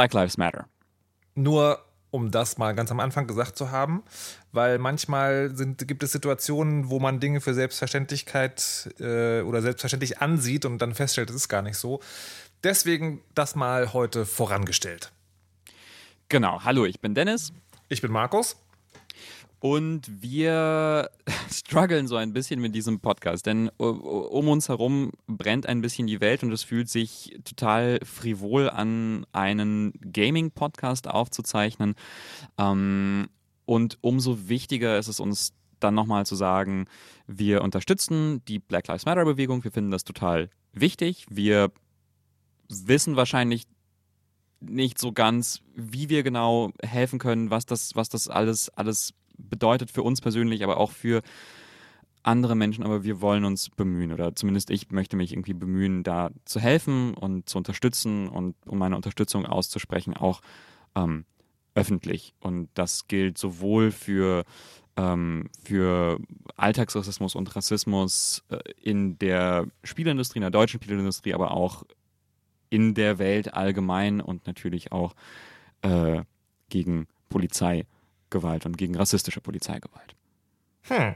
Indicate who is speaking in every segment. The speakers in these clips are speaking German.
Speaker 1: Black Lives Matter.
Speaker 2: Nur um das mal ganz am Anfang gesagt zu haben, weil manchmal sind, gibt es Situationen, wo man Dinge für Selbstverständlichkeit äh, oder selbstverständlich ansieht und dann feststellt, es ist gar nicht so. Deswegen das mal heute vorangestellt.
Speaker 1: Genau, hallo, ich bin Dennis.
Speaker 2: Ich bin Markus.
Speaker 1: Und wir strugglen so ein bisschen mit diesem Podcast, denn um uns herum brennt ein bisschen die Welt und es fühlt sich total frivol an, einen Gaming-Podcast aufzuzeichnen. Ähm, und umso wichtiger ist es uns dann nochmal zu sagen, wir unterstützen die Black Lives Matter-Bewegung, wir finden das total wichtig. Wir wissen wahrscheinlich nicht so ganz, wie wir genau helfen können, was das, was das alles, alles bedeutet für uns persönlich, aber auch für andere Menschen, aber wir wollen uns bemühen oder zumindest ich möchte mich irgendwie bemühen, da zu helfen und zu unterstützen und um meine Unterstützung auszusprechen, auch ähm, öffentlich. Und das gilt sowohl für, ähm, für Alltagsrassismus und Rassismus äh, in der Spielindustrie, in der deutschen Spielindustrie, aber auch in der Welt allgemein und natürlich auch äh, gegen Polizeigewalt und gegen rassistische Polizeigewalt.
Speaker 2: Hm.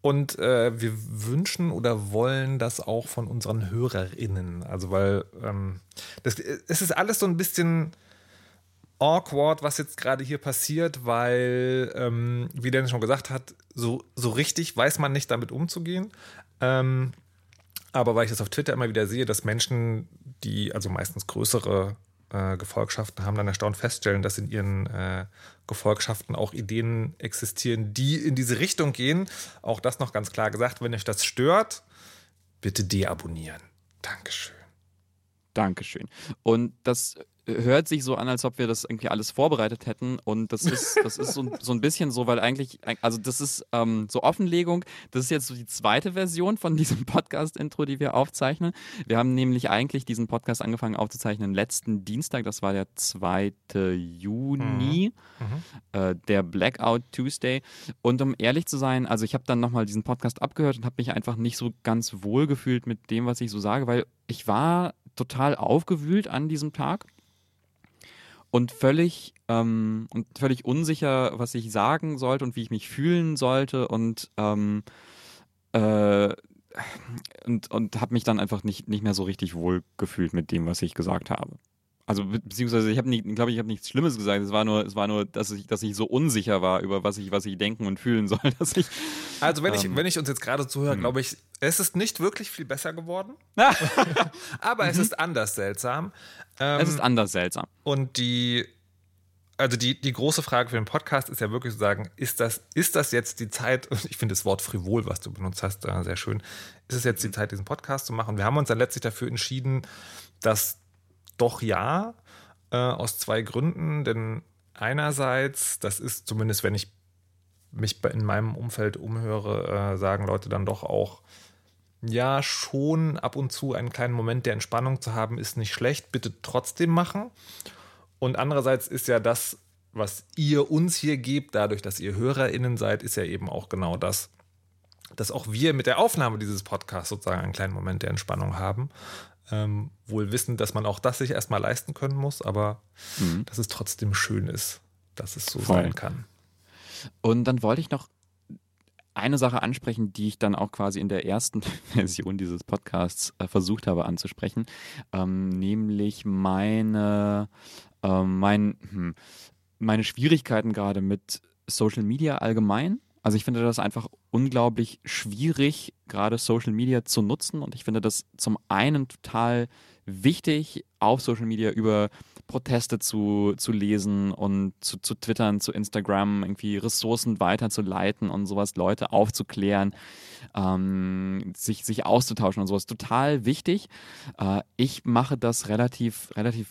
Speaker 2: Und äh, wir wünschen oder wollen das auch von unseren HörerInnen. Also, weil ähm, das, es ist alles so ein bisschen awkward, was jetzt gerade hier passiert, weil, ähm, wie Dennis schon gesagt hat, so, so richtig weiß man nicht damit umzugehen. Ähm, aber weil ich das auf Twitter immer wieder sehe, dass Menschen, die also meistens größere äh, Gefolgschaften haben, dann erstaunt feststellen, dass in ihren äh, Gefolgschaften auch Ideen existieren, die in diese Richtung gehen. Auch das noch ganz klar gesagt, wenn euch das stört, bitte deabonnieren. Dankeschön.
Speaker 1: Dankeschön. Und das hört sich so an, als ob wir das irgendwie alles vorbereitet hätten. Und das ist, das ist so, so ein bisschen so, weil eigentlich, also das ist ähm, so Offenlegung. Das ist jetzt so die zweite Version von diesem Podcast-Intro, die wir aufzeichnen. Wir haben nämlich eigentlich diesen Podcast angefangen aufzuzeichnen letzten Dienstag. Das war der 2. Juni, mhm. Mhm. Äh, der Blackout Tuesday. Und um ehrlich zu sein, also ich habe dann nochmal diesen Podcast abgehört und habe mich einfach nicht so ganz wohl gefühlt mit dem, was ich so sage, weil ich war total aufgewühlt an diesem Tag und völlig ähm, und völlig unsicher, was ich sagen sollte und wie ich mich fühlen sollte und ähm, äh, und, und habe mich dann einfach nicht, nicht mehr so richtig wohl gefühlt mit dem, was ich gesagt habe. Also beziehungsweise ich habe nicht, glaube ich, habe nichts Schlimmes gesagt. Es war nur, es war nur, dass ich, dass ich so unsicher war über was ich, was ich denken und fühlen soll, dass ich.
Speaker 2: Also wenn ähm, ich, wenn ich uns jetzt gerade zuhöre, hm. glaube ich, es ist nicht wirklich viel besser geworden. aber es mhm. ist anders seltsam.
Speaker 1: Ähm, es ist anders seltsam.
Speaker 2: Und die, also die, die große Frage für den Podcast ist ja wirklich zu sagen, ist das, ist das jetzt die Zeit, und ich finde das Wort frivol, was du benutzt hast, äh, sehr schön, ist es jetzt die Zeit, diesen Podcast zu machen? Wir haben uns dann letztlich dafür entschieden, dass doch ja, äh, aus zwei Gründen. Denn einerseits, das ist zumindest, wenn ich mich in meinem Umfeld umhöre, äh, sagen Leute dann doch auch, ja, schon ab und zu einen kleinen Moment der Entspannung zu haben, ist nicht schlecht, bitte trotzdem machen. Und andererseits ist ja das, was ihr uns hier gebt, dadurch, dass ihr HörerInnen seid, ist ja eben auch genau das, dass auch wir mit der Aufnahme dieses Podcasts sozusagen einen kleinen Moment der Entspannung haben. Ähm, wohl wissend, dass man auch das sich erstmal leisten können muss, aber mhm. dass es trotzdem schön ist, dass es so Voll. sein kann.
Speaker 1: Und dann wollte ich noch eine Sache ansprechen, die ich dann auch quasi in der ersten Version dieses Podcasts äh, versucht habe anzusprechen, ähm, nämlich meine, äh, mein, hm, meine Schwierigkeiten gerade mit Social Media allgemein also ich finde das einfach unglaublich schwierig, gerade Social Media zu nutzen. Und ich finde das zum einen total wichtig, auf Social Media über Proteste zu, zu lesen und zu, zu twittern, zu Instagram, irgendwie Ressourcen weiterzuleiten und sowas, Leute aufzuklären, ähm, sich, sich auszutauschen und sowas. Total wichtig. Äh, ich mache das relativ, relativ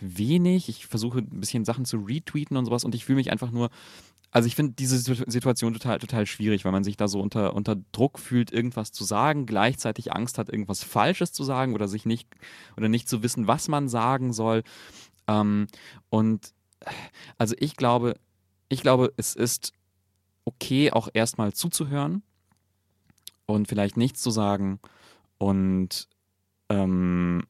Speaker 1: wenig. Ich versuche ein bisschen Sachen zu retweeten und sowas und ich fühle mich einfach nur also ich finde diese Situation total, total schwierig, weil man sich da so unter, unter Druck fühlt, irgendwas zu sagen, gleichzeitig Angst hat, irgendwas Falsches zu sagen oder sich nicht oder nicht zu wissen, was man sagen soll. Ähm, und also ich glaube, ich glaube, es ist okay, auch erstmal zuzuhören und vielleicht nichts zu sagen und ähm,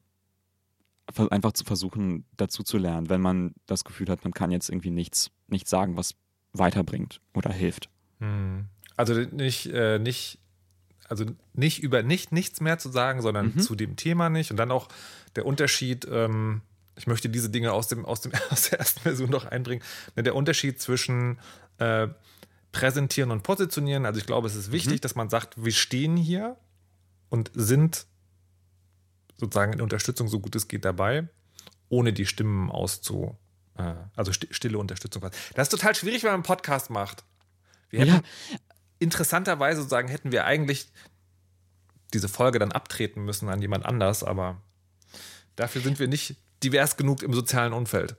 Speaker 1: einfach zu versuchen, dazu zu lernen, wenn man das Gefühl hat, man kann jetzt irgendwie nichts, nichts sagen, was weiterbringt oder hilft.
Speaker 2: Hm. Also nicht, äh, nicht, also nicht über nicht nichts mehr zu sagen, sondern mhm. zu dem Thema nicht. Und dann auch der Unterschied, ähm, ich möchte diese Dinge aus, dem, aus, dem, aus der ersten Version noch einbringen, der Unterschied zwischen äh, präsentieren und positionieren. Also ich glaube, es ist wichtig, mhm. dass man sagt, wir stehen hier und sind sozusagen in Unterstützung so gut es geht dabei, ohne die Stimmen auszu, also stille Unterstützung. Das ist total schwierig, wenn man einen Podcast macht. Wir hätten, ja. interessanterweise sozusagen hätten wir eigentlich diese Folge dann abtreten müssen an jemand anders, aber dafür sind wir nicht divers genug im sozialen Umfeld.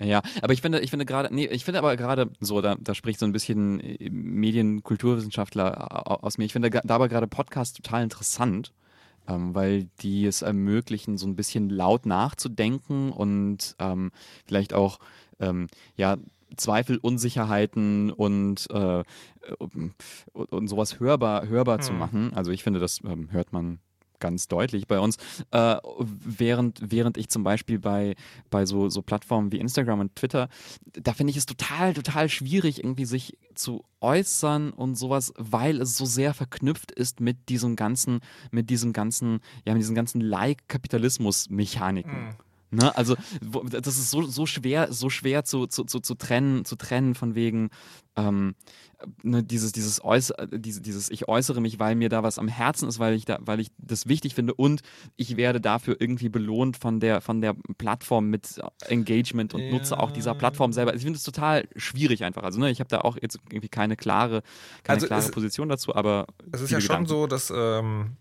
Speaker 1: Ja, aber ich finde, ich finde gerade, nee, ich finde aber gerade so, da, da spricht so ein bisschen äh, Medienkulturwissenschaftler aus mir. Ich finde da aber gerade Podcasts total interessant, ähm, weil die es ermöglichen, so ein bisschen laut nachzudenken und ähm, vielleicht auch, ähm, ja, Zweifel, Unsicherheiten und, äh, und, und sowas hörbar, hörbar hm. zu machen. Also ich finde, das ähm, hört man ganz deutlich bei uns. Äh, während, während ich zum Beispiel bei, bei so, so Plattformen wie Instagram und Twitter, da finde ich es total, total schwierig, irgendwie sich zu äußern und sowas, weil es so sehr verknüpft ist mit diesem ganzen, mit diesem ganzen, ja, mit diesen ganzen Like-Kapitalismus-Mechaniken. Mhm. Ne? Also das ist so, so schwer, so schwer zu, zu, zu, zu trennen, zu trennen von wegen ähm, ne, dieses, dieses, Äußer, diese, dieses Ich äußere mich, weil mir da was am Herzen ist, weil ich da, weil ich das wichtig finde und ich werde dafür irgendwie belohnt von der, von der Plattform mit Engagement und ja. nutze auch dieser Plattform selber. Ich finde es total schwierig einfach. Also ne, ich habe da auch jetzt irgendwie keine klare, keine also klare es, Position dazu, aber
Speaker 2: es ist ja schon so, dass ähm,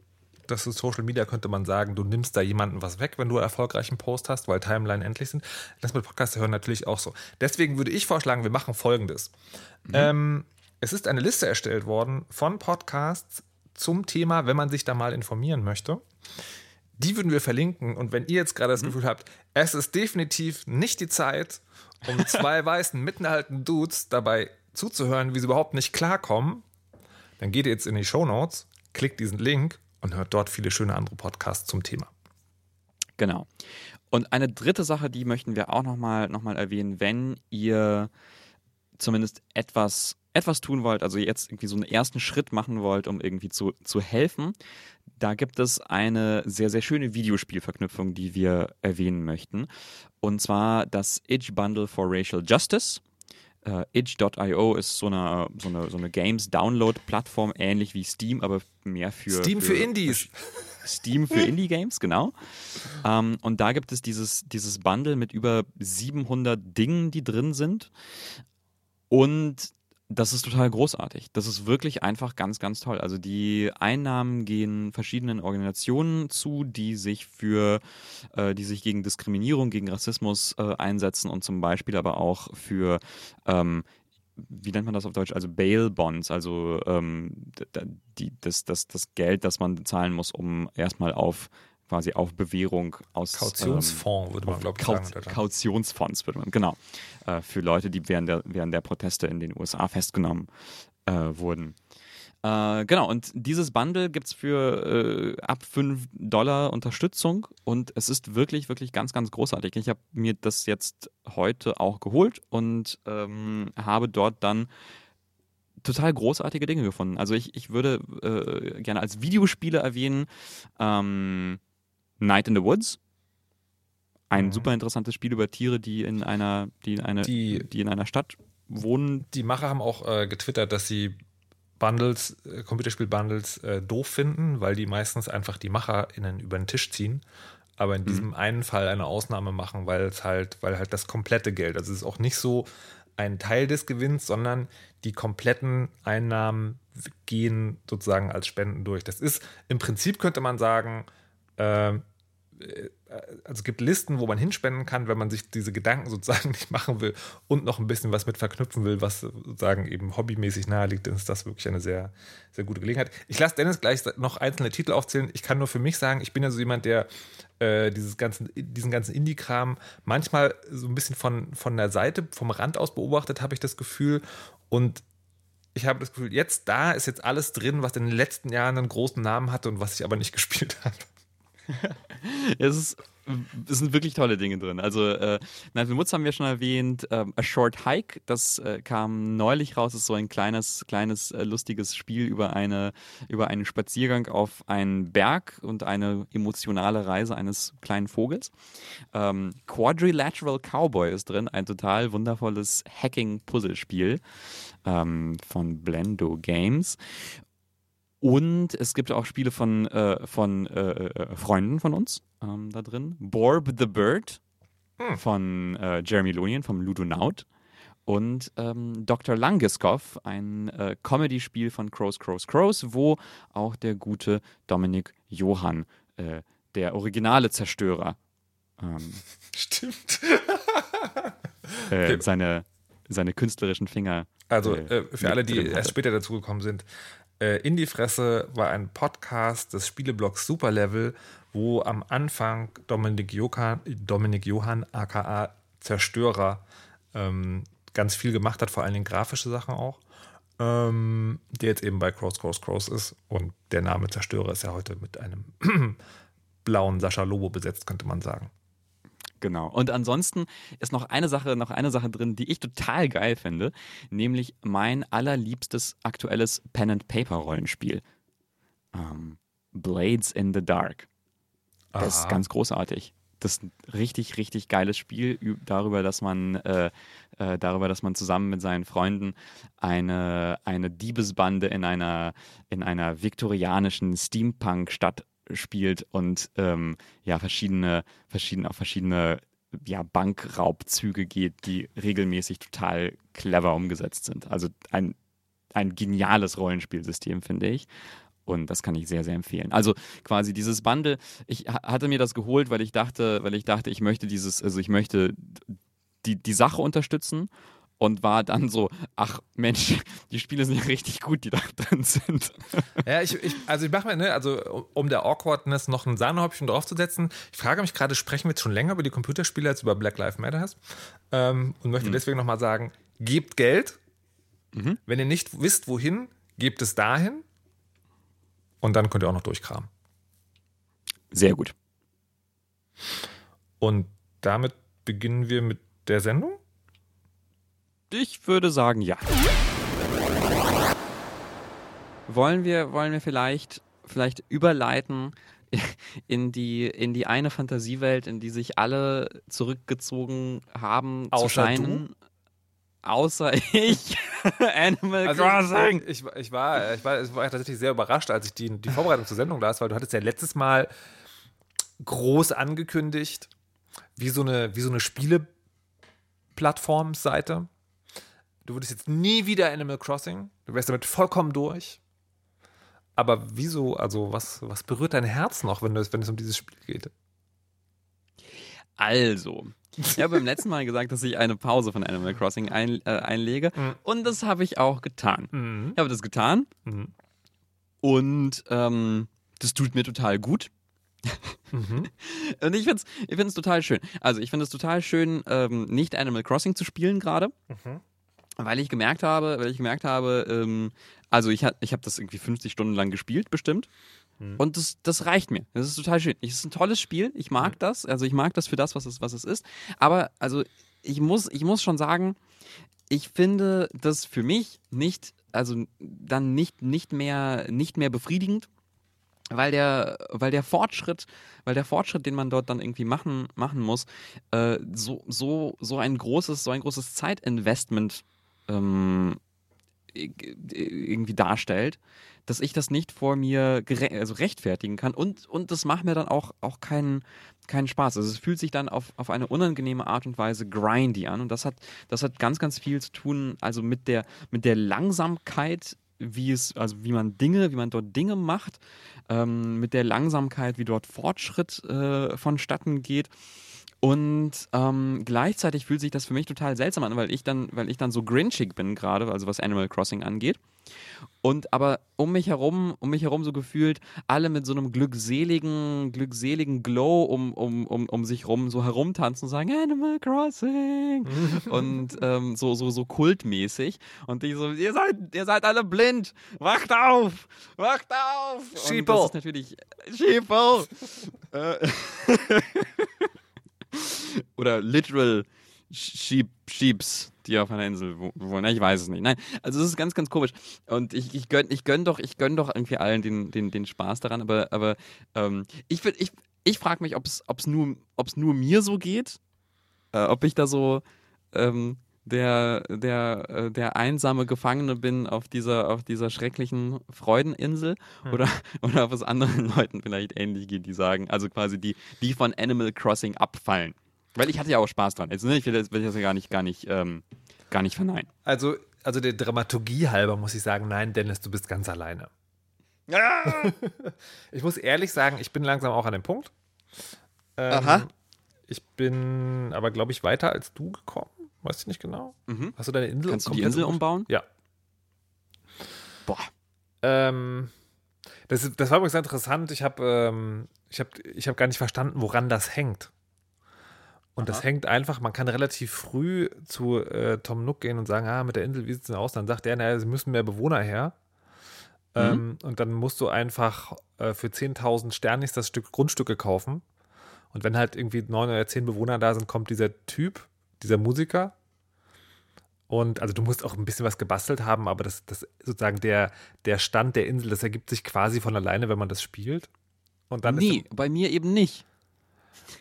Speaker 2: das ist Social Media, könnte man sagen, du nimmst da jemanden was weg, wenn du einen erfolgreichen Post hast, weil Timeline endlich sind. Das mit Podcasts hören natürlich auch so. Deswegen würde ich vorschlagen, wir machen folgendes. Mhm. Ähm, es ist eine Liste erstellt worden von Podcasts zum Thema, wenn man sich da mal informieren möchte. Die würden wir verlinken. Und wenn ihr jetzt gerade das mhm. Gefühl habt, es ist definitiv nicht die Zeit, um zwei weißen, mittenhalten Dudes dabei zuzuhören, wie sie überhaupt nicht klarkommen, dann geht ihr jetzt in die Show Notes, klickt diesen Link und hört dort viele schöne andere Podcasts zum Thema.
Speaker 1: Genau. Und eine dritte Sache, die möchten wir auch nochmal noch mal erwähnen, wenn ihr zumindest etwas, etwas tun wollt, also jetzt irgendwie so einen ersten Schritt machen wollt, um irgendwie zu, zu helfen, da gibt es eine sehr, sehr schöne Videospielverknüpfung, die wir erwähnen möchten. Und zwar das Itch Bundle for Racial Justice. Uh, itch.io ist so eine, so eine, so eine Games-Download-Plattform, ähnlich wie Steam, aber mehr für.
Speaker 2: Steam für, für Indies.
Speaker 1: Steam für Indie-Games, genau. Ähm, und da gibt es dieses, dieses Bundle mit über 700 Dingen, die drin sind. Und das ist total großartig. Das ist wirklich einfach ganz, ganz toll. Also die Einnahmen gehen verschiedenen Organisationen zu, die sich für, äh, die sich gegen Diskriminierung, gegen Rassismus äh, einsetzen und zum Beispiel aber auch für ähm, wie nennt man das auf Deutsch? Also Bail Bonds, also ähm, die, das, das, das Geld, das man zahlen muss, um erstmal auf quasi auf Bewährung aus.
Speaker 2: Kautionsfonds ähm, würde man, glaube ich,
Speaker 1: Kaut sagen. Kautionsfonds würde man, genau. Äh, für Leute, die während der, während der Proteste in den USA festgenommen äh, wurden. Äh, genau, und dieses Bundle gibt es für äh, ab 5 Dollar Unterstützung und es ist wirklich, wirklich ganz, ganz großartig. Ich habe mir das jetzt heute auch geholt und ähm, habe dort dann total großartige Dinge gefunden. Also ich, ich würde äh, gerne als Videospiele erwähnen, ähm, Night in the Woods. Ein mhm. super interessantes Spiel über Tiere, die in einer, die in eine, die, die in einer Stadt wohnen.
Speaker 2: Die Macher haben auch äh, getwittert, dass sie Bundles, äh, Computerspiel-Bundles äh, doof finden, weil die meistens einfach die MacherInnen über den Tisch ziehen. Aber in mhm. diesem einen Fall eine Ausnahme machen, weil es halt, weil halt das komplette Geld, also es ist auch nicht so ein Teil des Gewinns, sondern die kompletten Einnahmen gehen sozusagen als Spenden durch. Das ist im Prinzip könnte man sagen, äh, also es gibt Listen, wo man hinspenden kann, wenn man sich diese Gedanken sozusagen nicht machen will und noch ein bisschen was mit verknüpfen will, was sozusagen eben hobbymäßig nahe liegt, dann ist das wirklich eine sehr, sehr gute Gelegenheit. Ich lasse Dennis gleich noch einzelne Titel aufzählen. Ich kann nur für mich sagen, ich bin ja so jemand, der äh, dieses ganzen, diesen ganzen Indie-Kram manchmal so ein bisschen von, von der Seite, vom Rand aus beobachtet, habe ich das Gefühl. Und ich habe das Gefühl, jetzt da ist jetzt alles drin, was in den letzten Jahren einen großen Namen hatte und was ich aber nicht gespielt habe.
Speaker 1: Es ist es sind wirklich tolle Dinge drin. Also, äh, Nightmare Woods haben wir schon erwähnt. Ähm, A Short Hike, das äh, kam neulich raus. Das ist so ein kleines, kleines, äh, lustiges Spiel über, eine, über einen Spaziergang auf einen Berg und eine emotionale Reise eines kleinen Vogels. Ähm, Quadrilateral Cowboy ist drin, ein total wundervolles Hacking-Puzzlespiel ähm, von Blendo Games. Und es gibt auch Spiele von, äh, von äh, äh, Freunden von uns ähm, da drin. Borb the Bird hm. von äh, Jeremy Lonian vom Ludonaut. Und ähm, Dr. Langiskov, ein äh, Comedy-Spiel von Crows, Crows, Crows, wo auch der gute Dominik Johann, äh, der originale Zerstörer, ähm,
Speaker 2: Stimmt.
Speaker 1: okay. seine, seine künstlerischen Finger.
Speaker 2: Also für alle, die erst später dazugekommen sind, äh, In die Fresse war ein Podcast des Spieleblogs Superlevel, wo am Anfang Dominik Johann, Dominik Johann aka Zerstörer, ähm, ganz viel gemacht hat, vor allen Dingen grafische Sachen auch. Ähm, der jetzt eben bei Cross, Cross, Cross ist. Und der Name Zerstörer ist ja heute mit einem blauen Sascha Lobo besetzt, könnte man sagen.
Speaker 1: Genau. Und ansonsten ist noch eine Sache, noch eine Sache drin, die ich total geil finde, nämlich mein allerliebstes aktuelles Pen and Paper Rollenspiel. Ähm, Blades in the Dark. Das Aha. ist ganz großartig. Das ist ein richtig, richtig geiles Spiel darüber, dass man, äh, äh, darüber, dass man zusammen mit seinen Freunden eine, eine Diebesbande in einer, in einer viktorianischen Steampunk-Stadt spielt und ähm, ja, verschiedene, verschiedene, auf verschiedene ja, Bankraubzüge geht, die regelmäßig total clever umgesetzt sind. Also ein, ein geniales Rollenspielsystem, finde ich. Und das kann ich sehr, sehr empfehlen. Also quasi dieses Bundle, ich hatte mir das geholt, weil ich dachte, weil ich dachte, ich möchte dieses, also ich möchte die, die Sache unterstützen und war dann so, ach Mensch, die Spiele sind ja richtig gut, die da drin sind.
Speaker 2: Ja, ich, ich also ich mache mir, ne, also um der Awkwardness noch ein Sahnehäubchen draufzusetzen, ich frage mich gerade, sprechen wir jetzt schon länger über die Computerspiele als über Black Lives Matter ähm, und möchte mhm. deswegen nochmal sagen, gebt Geld, mhm. wenn ihr nicht wisst, wohin, gebt es dahin und dann könnt ihr auch noch durchkramen.
Speaker 1: Sehr gut.
Speaker 2: Und damit beginnen wir mit der Sendung.
Speaker 1: Ich würde sagen, ja. Wollen wir, wollen wir vielleicht, vielleicht überleiten in die, in die eine Fantasiewelt, in die sich alle zurückgezogen haben
Speaker 2: Außer zu scheinen? Du?
Speaker 1: Außer ich. Animal also
Speaker 2: Crossing. Ich, ich, war, ich, war, ich war tatsächlich sehr überrascht, als ich die, die Vorbereitung zur Sendung las, weil du hattest ja letztes Mal groß angekündigt, wie so eine, wie so eine Spieleplattformseite. Du würdest jetzt nie wieder Animal Crossing. Du wärst damit vollkommen durch. Aber wieso, also was, was berührt dein Herz noch, wenn, du, wenn es um dieses Spiel geht?
Speaker 1: Also, ich habe beim letzten Mal gesagt, dass ich eine Pause von Animal Crossing ein, äh, einlege. Mhm. Und das habe ich auch getan. Mhm. Ich habe das getan. Mhm. Und ähm, das tut mir total gut. Mhm. Und ich finde es ich total schön. Also, ich finde es total schön, ähm, nicht Animal Crossing zu spielen gerade. Mhm weil ich gemerkt habe, weil ich gemerkt habe, ähm, also ich, ich habe das irgendwie 50 Stunden lang gespielt, bestimmt. Mhm. Und das, das reicht mir. Das ist total schön. Es ist ein tolles Spiel. Ich mag mhm. das. Also ich mag das für das, was es, was es ist. Aber also ich muss, ich muss schon sagen, ich finde das für mich nicht, also dann nicht, nicht mehr, nicht mehr befriedigend weil der, weil der Fortschritt, weil der Fortschritt, den man dort dann irgendwie machen, machen muss, äh, so, so, so ein großes, so ein großes Zeitinvestment ähm, irgendwie darstellt, dass ich das nicht vor mir also rechtfertigen kann und, und das macht mir dann auch, auch keinen, keinen Spaß. Also es fühlt sich dann auf, auf eine unangenehme Art und Weise grindy an und das hat, das hat ganz, ganz viel zu tun, also mit der, mit der Langsamkeit, wie es, also wie man Dinge, wie man dort Dinge macht, ähm, mit der Langsamkeit, wie dort Fortschritt äh, vonstatten geht und ähm, gleichzeitig fühlt sich das für mich total seltsam an, weil ich dann, weil ich dann so grinchig bin gerade, also was Animal Crossing angeht. Und aber um mich herum, um mich herum so gefühlt, alle mit so einem glückseligen, glückseligen Glow um, um, um, um sich rum so herumtanzen und sagen Animal Crossing und ähm, so, so, so kultmäßig. Und ich so, ihr seid, ihr seid alle blind, wacht auf, wacht auf.
Speaker 2: Sheeple.
Speaker 1: das ist natürlich Sheeple. Oder literal Sheep, Sheeps, die auf einer Insel wohnen. Ich weiß es nicht. Nein, also es ist ganz, ganz komisch. Und ich, ich gönne ich gönn doch, gönn doch irgendwie allen den, den, den Spaß daran, aber, aber ähm, ich, ich, ich frage mich, ob es nur, nur mir so geht, äh, ob ich da so ähm, der, der, äh, der einsame Gefangene bin auf dieser, auf dieser schrecklichen Freudeninsel hm. oder, oder ob es anderen Leuten vielleicht ähnlich geht, die sagen, also quasi die, die von Animal Crossing abfallen. Weil ich hatte ja auch Spaß dran. Also, ne, ich will das, will das ja gar nicht, gar nicht, ähm, gar nicht verneinen.
Speaker 2: Also, also der Dramaturgie halber muss ich sagen, nein, Dennis, du bist ganz alleine. Ja. ich muss ehrlich sagen, ich bin langsam auch an dem Punkt. Ähm, Aha. Ich bin aber, glaube ich, weiter als du gekommen. Weiß ich nicht genau. Mhm. Hast du deine Insel
Speaker 1: Kannst du die Insel umbauen?
Speaker 2: Ja. Boah. Ähm, das, das war übrigens interessant. Ich habe ähm, ich hab, ich hab gar nicht verstanden, woran das hängt. Und Aha. das hängt einfach, man kann relativ früh zu äh, Tom Nook gehen und sagen, ah, mit der Insel, wie sieht es denn aus? Dann sagt er, naja, sie müssen mehr Bewohner her. Mhm. Ähm, und dann musst du einfach äh, für 10.000 Sternis das Stück Grundstücke kaufen. Und wenn halt irgendwie neun oder zehn Bewohner da sind, kommt dieser Typ, dieser Musiker. Und also du musst auch ein bisschen was gebastelt haben, aber das, das sozusagen der, der Stand der Insel, das ergibt sich quasi von alleine, wenn man das spielt.
Speaker 1: Und dann nee, bei mir eben nicht.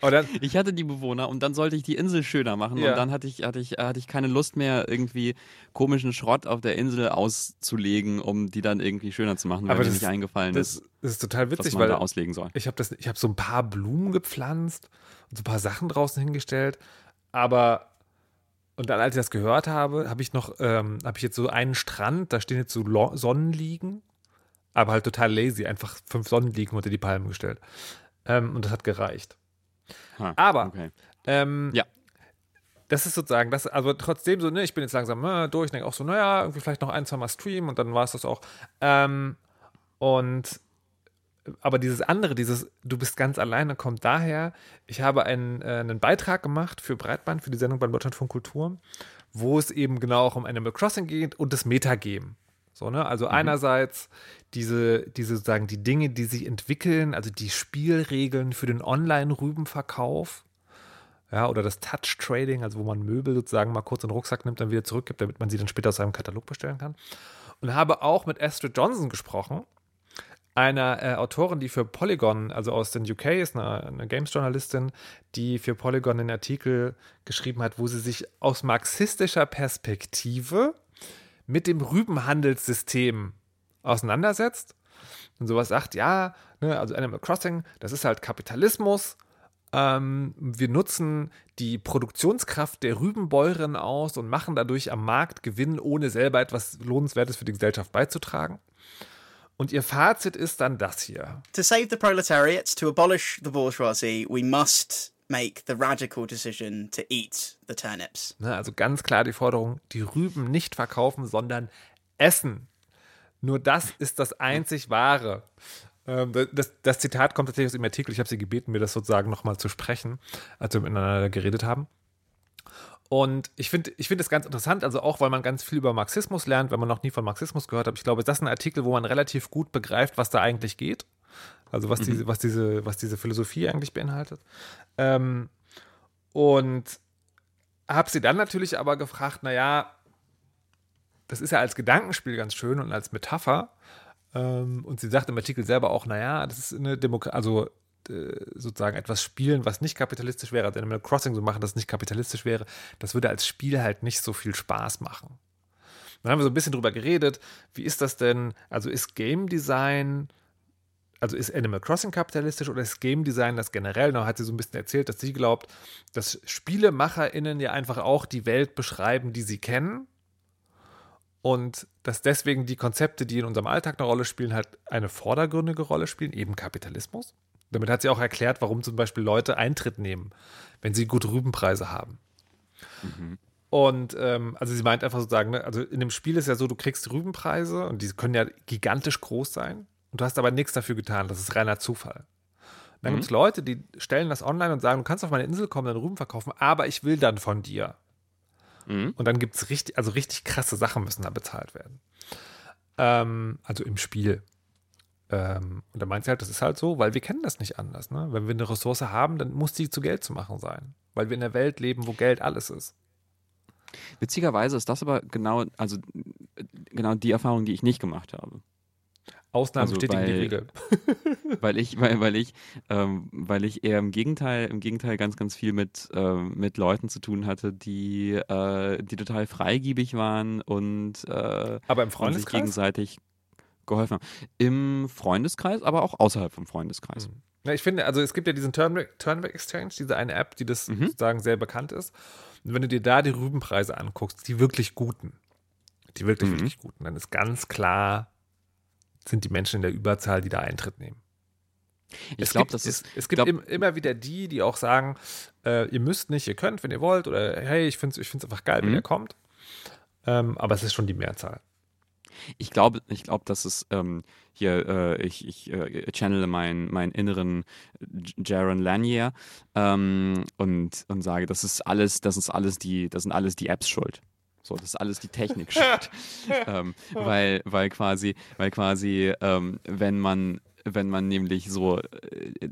Speaker 1: Dann, ich hatte die Bewohner und dann sollte ich die Insel schöner machen ja. und dann hatte ich, hatte, ich, hatte ich keine Lust mehr, irgendwie komischen Schrott auf der Insel auszulegen, um die dann irgendwie schöner zu machen, weil Aber mir nicht eingefallen
Speaker 2: das, ist. Das ist total witzig,
Speaker 1: weil da auslegen soll.
Speaker 2: Ich habe hab so ein paar Blumen gepflanzt und so ein paar Sachen draußen hingestellt, aber und dann, als ich das gehört habe, habe ich noch, ähm, habe ich jetzt so einen Strand, da stehen jetzt so Sonnenliegen, aber halt total lazy, einfach fünf Sonnenliegen unter die Palmen gestellt. Ähm, und das hat gereicht. Ha, Aber okay. ähm, ja. Das ist sozusagen, das, also trotzdem so, ne, ich bin jetzt langsam äh, durch, ich denke auch so, naja, irgendwie vielleicht noch ein, zwei Mal streamen und dann war es das auch. Ähm, und aber dieses andere, dieses Du bist ganz alleine, kommt daher, ich habe einen, äh, einen Beitrag gemacht für Breitband, für die Sendung beim Deutschlandfunk Kultur, wo es eben genau auch um Animal Crossing geht und das Metagame. So, ne? Also mhm. einerseits diese, diese sozusagen die Dinge, die sich entwickeln, also die Spielregeln für den Online-Rübenverkauf. Ja, oder das Touch-Trading, also wo man Möbel sozusagen mal kurz in den Rucksack nimmt, dann wieder zurückgibt, damit man sie dann später aus seinem Katalog bestellen kann. Und habe auch mit Astrid Johnson gesprochen, einer äh, Autorin, die für Polygon, also aus den UK ist, eine, eine Games-Journalistin, die für Polygon einen Artikel geschrieben hat, wo sie sich aus marxistischer Perspektive mit dem Rübenhandelssystem auseinandersetzt und sowas sagt, ja, ne, also Animal Crossing, das ist halt Kapitalismus. Ähm, wir nutzen die Produktionskraft der Rübenbäuerin aus und machen dadurch am Markt Gewinn, ohne selber etwas Lohnenswertes für die Gesellschaft beizutragen. Und ihr Fazit ist dann das hier.
Speaker 3: To save the proletariat, to abolish the bourgeoisie, we must make the radical decision to eat the turnips.
Speaker 2: Ne, also ganz klar die Forderung, die Rüben nicht verkaufen, sondern essen. Nur das ist das einzig Wahre. Ähm, das, das, Zitat kommt tatsächlich aus dem Artikel. Ich habe sie gebeten, mir das sozusagen nochmal zu sprechen, als wir miteinander geredet haben. Und ich finde ich find das ganz interessant, also auch, weil man ganz viel über Marxismus lernt, wenn man noch nie von Marxismus gehört hat. Ich glaube, das ist ein Artikel, wo man relativ gut begreift, was da eigentlich geht. Also was, mhm. diese, was, diese, was diese Philosophie eigentlich beinhaltet. Ähm, und habe sie dann natürlich aber gefragt, naja, das ist ja als Gedankenspiel ganz schön und als Metapher. Ähm, und sie sagt im Artikel selber auch, naja, das ist eine Demokratie, also sozusagen etwas spielen, was nicht kapitalistisch wäre, also Animal Crossing so machen, das nicht kapitalistisch wäre, das würde als Spiel halt nicht so viel Spaß machen. Dann haben wir so ein bisschen drüber geredet, wie ist das denn, also ist Game Design, also ist Animal Crossing kapitalistisch oder ist Game Design das generell? Da hat sie so ein bisschen erzählt, dass sie glaubt, dass SpielemacherInnen ja einfach auch die Welt beschreiben, die sie kennen und dass deswegen die Konzepte, die in unserem Alltag eine Rolle spielen, halt eine vordergründige Rolle spielen, eben Kapitalismus. Damit hat sie auch erklärt, warum zum Beispiel Leute Eintritt nehmen, wenn sie gut Rübenpreise haben. Mhm. Und ähm, also sie meint einfach sozusagen, ne, also in dem Spiel ist ja so, du kriegst Rübenpreise und die können ja gigantisch groß sein. Und du hast aber nichts dafür getan. Das ist reiner Zufall. Und dann mhm. gibt es Leute, die stellen das online und sagen, du kannst auf meine Insel kommen, dann Rüben verkaufen, aber ich will dann von dir. Mhm. Und dann gibt es richtig, also richtig krasse Sachen müssen da bezahlt werden. Ähm, also im Spiel. Ähm, und da meint sie halt, das ist halt so, weil wir kennen das nicht anders. Ne? Wenn wir eine Ressource haben, dann muss die zu Geld zu machen sein. Weil wir in einer Welt leben, wo Geld alles ist.
Speaker 1: Witzigerweise ist das aber genau, also genau die Erfahrung, die ich nicht gemacht habe.
Speaker 2: Ausnahmen
Speaker 1: Also
Speaker 2: bestätigen die
Speaker 1: weil-
Speaker 2: Regel.
Speaker 1: weil ich, weil, weil ich, ähm, weil ich eher im Gegenteil, im Gegenteil ganz, ganz viel mit, ähm, mit Leuten zu tun hatte, die, äh, die total freigiebig waren und, äh,
Speaker 2: Aber im
Speaker 1: und sich
Speaker 2: Freundeskreis?
Speaker 1: gegenseitig geholfen haben. Im Freundeskreis, aber auch außerhalb vom Freundeskreis.
Speaker 2: Mhm. Ja, ich finde, also es gibt ja diesen Turnback, Turnback Exchange, diese eine App, die das
Speaker 1: Mhm.
Speaker 2: sozusagen sehr bekannt ist. Und wenn du dir da die Rübenpreise anguckst, die wirklich guten, die wirklich,
Speaker 1: Mhm.
Speaker 2: wirklich guten, dann ist ganz klar, sind die Menschen in der Überzahl, die da Eintritt nehmen.
Speaker 1: Ich
Speaker 2: es
Speaker 1: glaube,
Speaker 2: gibt,
Speaker 1: das
Speaker 2: es,
Speaker 1: ist,
Speaker 2: es gibt
Speaker 1: glaub-
Speaker 2: im, immer wieder die, die auch sagen, äh, ihr müsst nicht, ihr könnt, wenn ihr wollt, oder hey, ich finde es ich find's einfach geil, wenn
Speaker 1: Mhm.
Speaker 2: ihr kommt. Ähm, aber es ist schon die Mehrzahl.
Speaker 1: Ich glaube, ich glaube, dass es ähm, hier, äh, ich, ich äh, channele meinen meinen inneren Jaron Lanier ähm, und, und sage, das ist alles, das ist alles die, das sind alles die Apps schuld. So, das ist alles die Technik schuld. ähm, weil, weil quasi, weil quasi, ähm, wenn man wenn man nämlich so äh,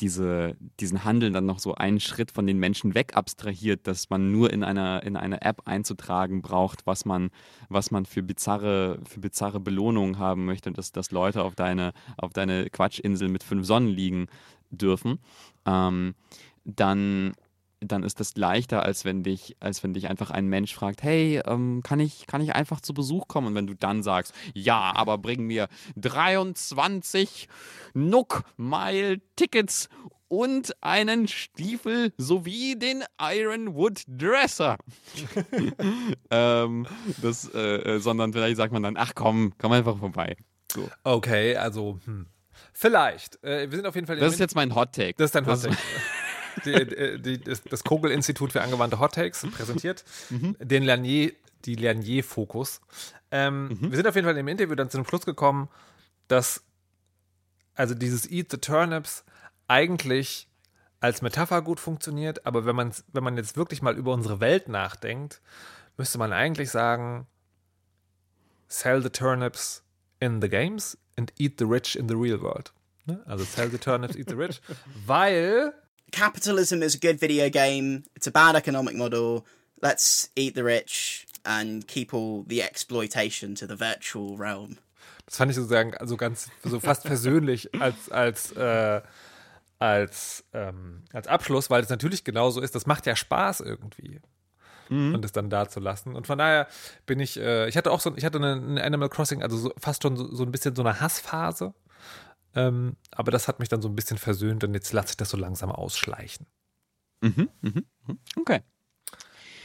Speaker 1: diese, diesen Handel dann noch so einen Schritt von den Menschen weg abstrahiert, dass man nur in einer, in einer App einzutragen braucht, was man, was man für bizarre, für bizarre Belohnungen haben möchte, dass, dass Leute auf deine, auf deine Quatschinsel mit fünf Sonnen liegen dürfen, ähm, dann, dann ist das leichter, als wenn dich, als wenn dich einfach ein Mensch fragt, hey, ähm, kann ich, kann ich einfach zu Besuch kommen? Und wenn du dann sagst, ja, aber bring mir 23 Nook-Mile-Tickets und einen Stiefel sowie den Ironwood Dresser. ähm, das, äh, äh, sondern vielleicht sagt man dann, ach komm, komm einfach vorbei. So.
Speaker 2: Okay, also, hm. vielleicht. Äh, wir sind auf jeden Fall
Speaker 1: Das ist jetzt mein Hot Take.
Speaker 2: Das ist dein Hot Take. die, die, die, das, das Kogel-Institut für angewandte Hot Takes präsentiert den Lernier, die Lernier-Fokus. Ähm, Wir sind auf jeden Fall im Interview dann zu dem Schluss gekommen, dass also dieses Eat the Turnips eigentlich als Metapher gut funktioniert, aber wenn, man's, wenn man jetzt wirklich mal über unsere Welt nachdenkt, müsste man eigentlich sagen, sell the turnips in the games and eat the rich in the real world. Ne? Also sell the turnips, eat the rich, weil
Speaker 3: Capitalism is a good video game. It's a bad economic model. Let's eat the rich and keep all the exploitation to the virtual realm.
Speaker 2: Das fand ich sozusagen also ganz so fast persönlich als als äh, als ähm, als Abschluss, weil es natürlich genauso ist. Das macht ja Spaß irgendwie. Und es dann da zu lassen. Und von daher bin ich, äh, ich hatte auch so, ich hatte eine, eine Animal Crossing, also so, fast schon so, so ein bisschen so eine Hassphase. Ähm, aber das hat mich dann so ein bisschen versöhnt und jetzt lasse ich das so langsam ausschleichen.
Speaker 1: Mhm, mhm, mhm. Okay.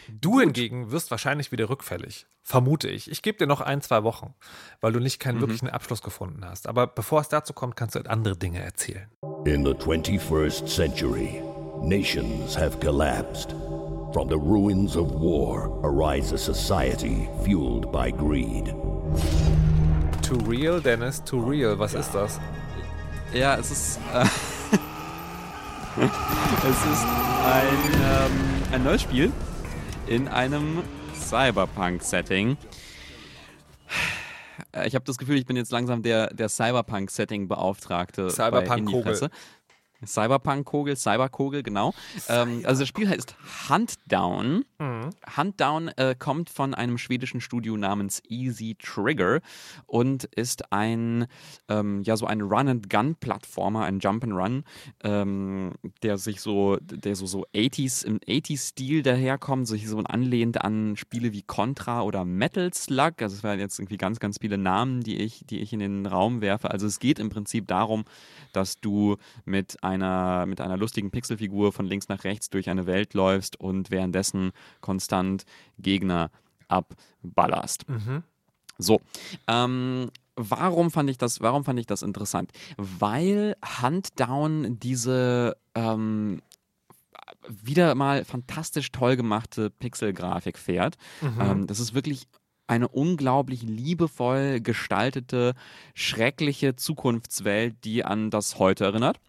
Speaker 2: Du hingegen wirst wahrscheinlich wieder rückfällig. Vermute ich. Ich gebe dir noch ein, zwei Wochen, weil du nicht keinen wirklichen Abschluss gefunden hast. Aber bevor es dazu kommt, kannst du halt andere Dinge erzählen.
Speaker 4: In the 21st century, nations have collapsed. From the ruins of war arise a society fueled by greed.
Speaker 2: To real, Dennis, to real. Was ist das?
Speaker 1: Ja, es ist. Äh, es ist ein, ähm, ein neues Spiel in einem Cyberpunk-Setting. Äh, Ich habe das Gefühl, ich bin jetzt langsam der, der Cyberpunk-Setting-Beauftragte.
Speaker 2: Cyberpunk-Kogel.
Speaker 1: Cyberpunk-Kogel, Cyberkogel, genau. Ähm, also das Spiel heißt Huntdown. Huntdown äh, kommt von einem schwedischen Studio namens Easy Trigger und ist ein, ähm, ja, so ein Run-and-Gun-Plattformer, ein Jump-and-Run, ähm, der sich so, der so, so 80s, im 80s-Stil daherkommt, sich so anlehnt an Spiele wie Contra oder Metal Slug. Also es werden jetzt irgendwie ganz, ganz viele Namen, die ich, die ich in den Raum werfe. Also es geht im Prinzip darum, dass du mit einer, mit einer lustigen Pixelfigur von links nach rechts durch eine Welt läufst und währenddessen konstant Gegner abballerst. So. Ähm, warum fand ich das, warum fand ich das interessant? Weil Huntdown diese ähm, wieder mal fantastisch toll gemachte Pixelgrafik fährt. Ähm, das ist wirklich eine unglaublich liebevoll gestaltete, schreckliche Zukunftswelt, die an das Heute erinnert.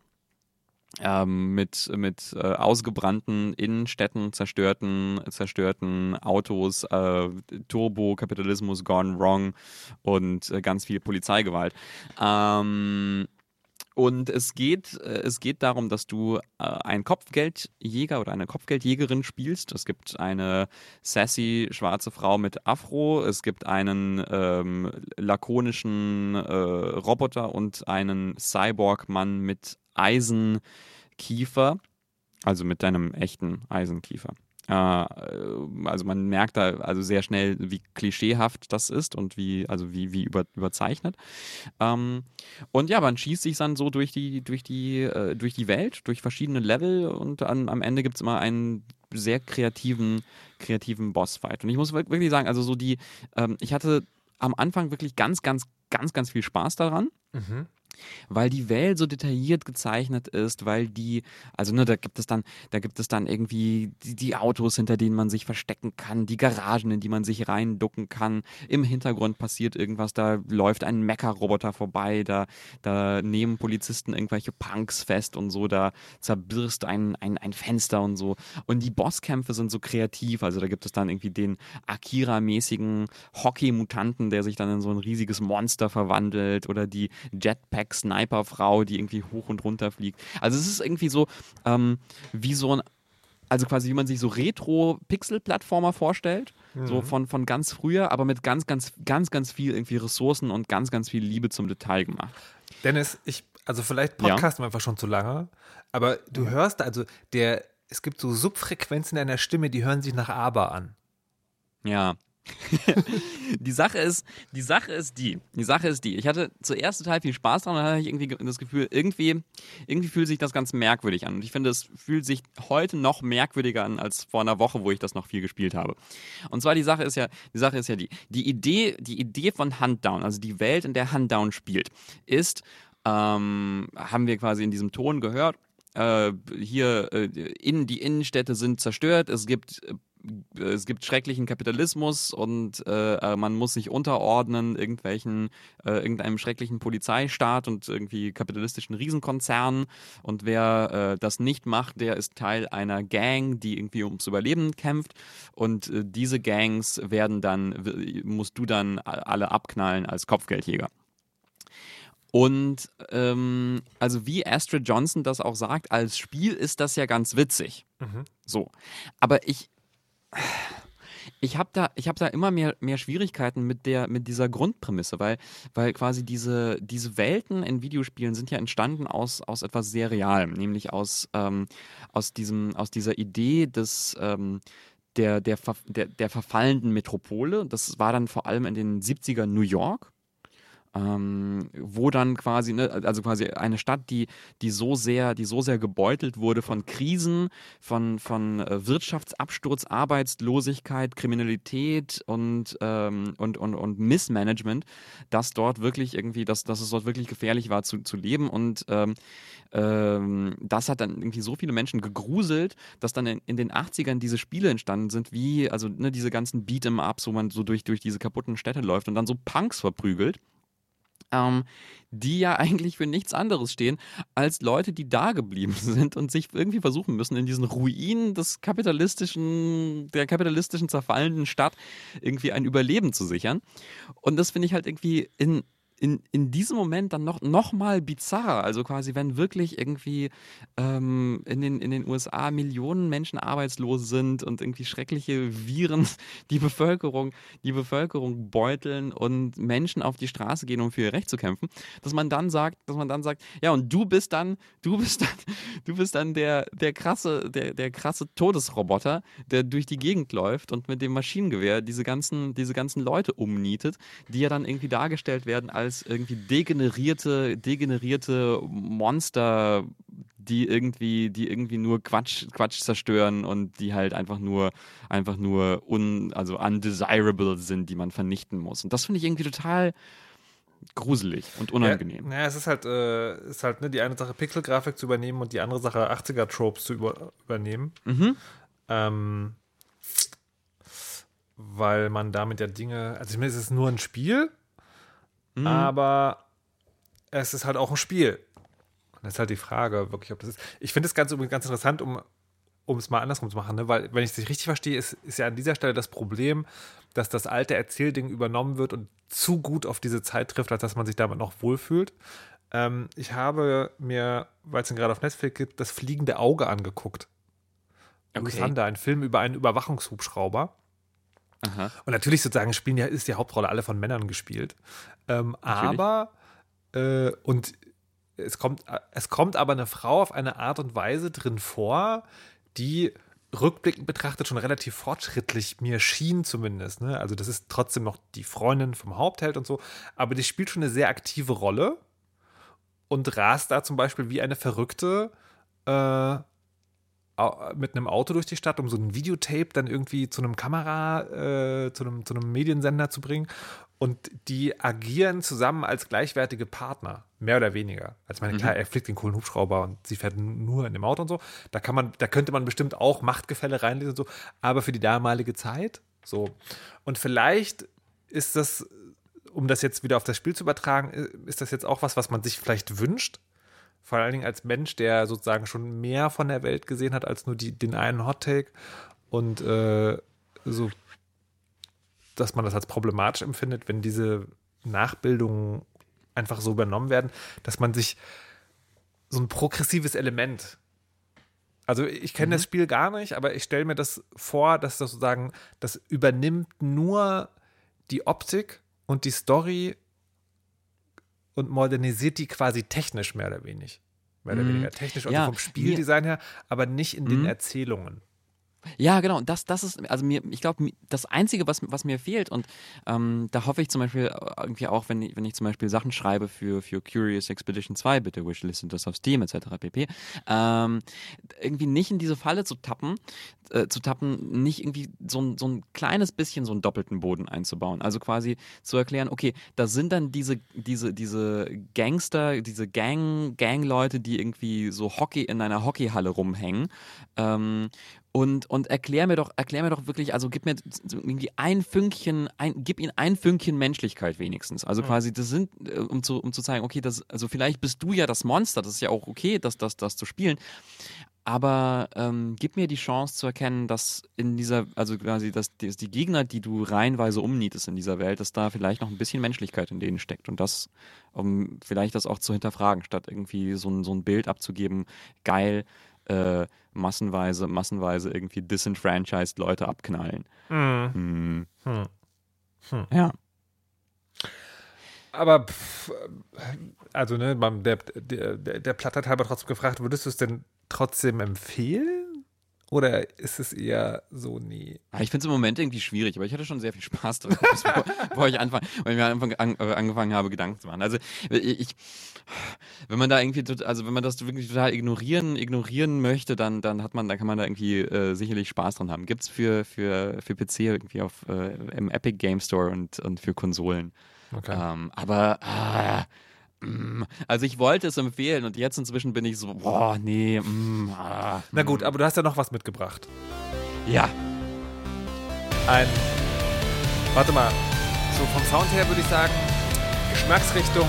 Speaker 1: Ähm, mit, mit äh, ausgebrannten Innenstädten, zerstörten, zerstörten Autos, äh, Turbo-Kapitalismus gone wrong und äh, ganz viel Polizeigewalt. Ähm, und es geht, äh, es geht darum, dass du äh, einen Kopfgeldjäger oder eine Kopfgeldjägerin spielst. Es gibt eine sassy schwarze Frau mit Afro, es gibt einen ähm, lakonischen äh, Roboter und einen Cyborg-Mann mit Eisenkiefer, also mit deinem echten Eisenkiefer. Äh, also man merkt da also sehr schnell, wie klischeehaft das ist und wie, also wie, wie über, überzeichnet. Ähm, und ja, man schießt sich dann so durch die, durch die, äh, durch die Welt, durch verschiedene Level und an, am Ende gibt es immer einen sehr kreativen, kreativen Bossfight. Und ich muss wirklich sagen, also so die, ähm, ich hatte am Anfang wirklich ganz, ganz, ganz, ganz viel Spaß daran. Mhm weil die Welt so detailliert gezeichnet ist, weil die, also ne, da gibt es dann, da gibt es dann irgendwie die, die, Autos, hinter denen man sich verstecken kann, die Garagen, in die man sich reinducken kann. Im Hintergrund passiert irgendwas, da läuft ein Mecha-Roboter vorbei, da, da nehmen Polizisten irgendwelche Punks fest und so, da zerbirst ein, ein, ein Fenster und so. Und die Bosskämpfe sind so kreativ, also da gibt es dann irgendwie den Akira-mäßigen Hockey-Mutanten, der sich dann in so ein riesiges Monster verwandelt oder die Jetpack Sniper-Frau, die irgendwie hoch und runter fliegt. Also es ist irgendwie so ähm, wie so ein, also quasi wie man sich so Retro-Pixel-Plattformer vorstellt, mhm. so von, von ganz früher, aber mit ganz, ganz, ganz, ganz viel irgendwie Ressourcen und ganz, ganz viel Liebe zum Detail gemacht.
Speaker 2: Dennis, ich, also vielleicht podcasten ja. wir einfach schon zu lange, aber du hörst, also der, es gibt so Subfrequenzen in deiner Stimme, die hören sich nach Aber an.
Speaker 1: Ja, die Sache ist, die Sache ist die. Die Sache ist die. Ich hatte zuerst total viel Spaß dran dann hatte ich irgendwie das Gefühl, irgendwie, irgendwie fühlt sich das ganz merkwürdig an. Und ich finde, es fühlt sich heute noch merkwürdiger an als vor einer Woche, wo ich das noch viel gespielt habe. Und zwar die Sache ist ja, die Sache ist ja die. Die Idee, die Idee von Huntdown, also die Welt, in der Huntdown spielt, ist, ähm, haben wir quasi in diesem Ton gehört, äh, hier äh, in, die Innenstädte sind zerstört, es gibt es gibt schrecklichen Kapitalismus und äh, äh, man muss sich unterordnen irgendwelchen, äh, irgendeinem schrecklichen Polizeistaat und irgendwie kapitalistischen Riesenkonzernen. Und wer äh, das nicht macht, der ist Teil einer Gang, die irgendwie ums Überleben kämpft. Und äh, diese Gangs werden dann, musst du dann alle abknallen als Kopfgeldjäger. Und ähm, also wie Astrid Johnson das auch sagt, als Spiel ist das ja ganz witzig. Mhm. So. Aber ich, ich habe da, hab da immer mehr, mehr Schwierigkeiten mit, der, mit dieser Grundprämisse, weil, weil quasi diese, diese Welten in Videospielen sind ja entstanden aus, aus etwas sehr Realem, nämlich aus, ähm, aus, diesem, aus dieser Idee des, ähm, der, der, der, der verfallenden Metropole. Das war dann vor allem in den 70ern New York ähm, wo dann quasi, ne, also quasi eine Stadt, die, die so sehr, die so sehr gebeutelt wurde von Krisen, von, von äh, Wirtschaftsabsturz, Arbeitslosigkeit, Kriminalität und, ähm, und, und, und Missmanagement, dass dort wirklich irgendwie, dass, dass es dort wirklich gefährlich war zu, zu leben. Und ähm, ähm das hat dann irgendwie so viele Menschen gegruselt, dass dann in, in, den 80ern diese Spiele entstanden sind, wie, also ne, diese ganzen Beat'em-Ups, wo man so durch, durch diese kaputten Städte läuft und dann so Punks verprügelt ähm, die ja eigentlich für nichts anderes stehen als Leute, die da geblieben sind und sich irgendwie versuchen müssen, in diesen Ruinen des kapitalistischen, der kapitalistischen zerfallenden Stadt irgendwie ein Überleben zu sichern. Und das finde ich halt irgendwie in in, in diesem Moment dann noch, noch mal bizarrer. Also quasi, wenn wirklich irgendwie ähm, in, den, in den USA Millionen Menschen arbeitslos sind und irgendwie schreckliche Viren die Bevölkerung, die Bevölkerung beuteln und Menschen auf die Straße gehen, um für ihr Recht zu kämpfen, dass man dann sagt, dass man dann sagt, ja, und du bist dann, du bist dann, du bist dann der, der krasse, der, der krasse Todesroboter, der durch die Gegend läuft und mit dem Maschinengewehr diese ganzen, diese ganzen Leute umnietet, die ja dann irgendwie dargestellt werden als als irgendwie degenerierte, degenerierte Monster, die irgendwie, die irgendwie nur Quatsch, Quatsch zerstören und die halt einfach nur, einfach nur un, also undesirable sind, die man vernichten muss. Und das finde ich irgendwie total gruselig und unangenehm.
Speaker 2: Ja, naja, es ist halt, äh, ist halt ne, die eine Sache Pixelgrafik zu übernehmen und die andere Sache 80er-Tropes zu über, übernehmen. Mhm. Ähm, weil man damit ja Dinge, also ich meine, es ist nur ein Spiel, Mhm. Aber es ist halt auch ein Spiel. Das ist halt die Frage, wirklich, ob das ist. Ich finde es ganz, ganz interessant, um, um es mal andersrum zu machen, ne? weil, wenn ich es richtig verstehe, ist, ist ja an dieser Stelle das Problem, dass das alte Erzählding übernommen wird und zu gut auf diese Zeit trifft, als dass man sich damit noch wohlfühlt. Ähm, ich habe mir, weil es ihn gerade auf Netflix gibt, das fliegende Auge angeguckt. Okay. Thunder, ein Film über einen Überwachungshubschrauber. Aha. Und natürlich sozusagen spielen ja, ist die Hauptrolle alle von Männern gespielt. Ähm, aber äh, und es kommt, es kommt aber eine Frau auf eine Art und Weise drin vor, die rückblickend betrachtet schon relativ fortschrittlich mir schien zumindest. Ne? Also das ist trotzdem noch die Freundin vom Hauptheld und so, aber die spielt schon eine sehr aktive Rolle und rast da zum Beispiel wie eine Verrückte äh, mit einem Auto durch die Stadt, um so ein Videotape dann irgendwie zu einem Kamera, äh, zu, einem, zu einem Mediensender zu bringen. Und die agieren zusammen als gleichwertige Partner, mehr oder weniger. Also meine, mhm. klar, er fliegt den coolen Hubschrauber und sie fährt nur in dem Auto und so. Da kann man, da könnte man bestimmt auch Machtgefälle reinlesen und so, aber für die damalige Zeit so. Und vielleicht ist das, um das jetzt wieder auf das Spiel zu übertragen, ist das jetzt auch was, was man sich vielleicht wünscht, vor allen Dingen als Mensch, der sozusagen schon mehr von der Welt gesehen hat als nur die, den einen Hot Take und äh, so, dass man das als problematisch empfindet, wenn diese Nachbildungen einfach so übernommen werden, dass man sich so ein progressives Element also ich kenne mhm. das Spiel gar nicht, aber ich stelle mir das vor, dass das sozusagen, das übernimmt nur die Optik und die Story und modernisiert die quasi technisch mehr oder weniger. Mehr oder mm. weniger technisch, also ja, vom Spieldesign her, aber nicht in den mhm. Erzählungen.
Speaker 1: Ja, genau. Das, das ist, also mir, ich glaube, das Einzige, was, was mir fehlt, und ähm, da hoffe ich zum Beispiel äh, irgendwie auch, wenn ich, wenn ich zum Beispiel Sachen schreibe für, für Curious Expedition 2, bitte wishlisten das auf Steam etc. pp. Ähm, irgendwie nicht in diese Falle zu tappen, äh, zu tappen, nicht irgendwie so ein, so ein kleines bisschen so einen doppelten Boden einzubauen. Also quasi zu erklären, okay, da sind dann diese, diese, diese Gangster, diese Gang, Gang-Leute, die irgendwie so Hockey in einer Hockeyhalle rumhängen. Ähm, und, und erklär mir doch, erklär mir doch wirklich, also gib mir irgendwie ein Fünkchen, ein, gib ihnen ein Fünkchen Menschlichkeit wenigstens. Also quasi, das sind, äh, um zu, um zu zeigen, okay, das, also vielleicht bist du ja das Monster, das ist ja auch okay, das, das, das zu spielen. Aber ähm, gib mir die Chance zu erkennen, dass in dieser, also quasi, dass, dass die Gegner, die du reihenweise umnietest in dieser Welt, dass da vielleicht noch ein bisschen Menschlichkeit in denen steckt. Und das, um vielleicht das auch zu hinterfragen, statt irgendwie so ein, so ein Bild abzugeben, geil, äh, massenweise, massenweise irgendwie disenfranchised Leute abknallen. Mhm. Hm. Hm. Ja.
Speaker 2: Aber, pff, also, ne, der, der, der Platt hat halber trotzdem gefragt, würdest du es denn trotzdem empfehlen? Oder ist es eher so nie?
Speaker 1: Ich finde es im Moment irgendwie schwierig, aber ich hatte schon sehr viel Spaß daran, bevor ich anfangen, weil ich Anfang an, äh, angefangen habe, Gedanken zu machen. Also ich, wenn man da irgendwie, also wenn man das wirklich total ignorieren, ignorieren möchte, dann, dann hat man, dann kann man da irgendwie äh, sicherlich Spaß dran haben. Gibt es für, für, für PC irgendwie auf äh, im Epic Game Store und, und für Konsolen. Okay. Ähm, aber ah. Also ich wollte es empfehlen und jetzt inzwischen bin ich so, boah, nee. Mm,
Speaker 2: ah, Na gut, mm. aber du hast ja noch was mitgebracht.
Speaker 1: Ja.
Speaker 2: Ein, warte mal, so vom Sound her würde ich sagen, Geschmacksrichtung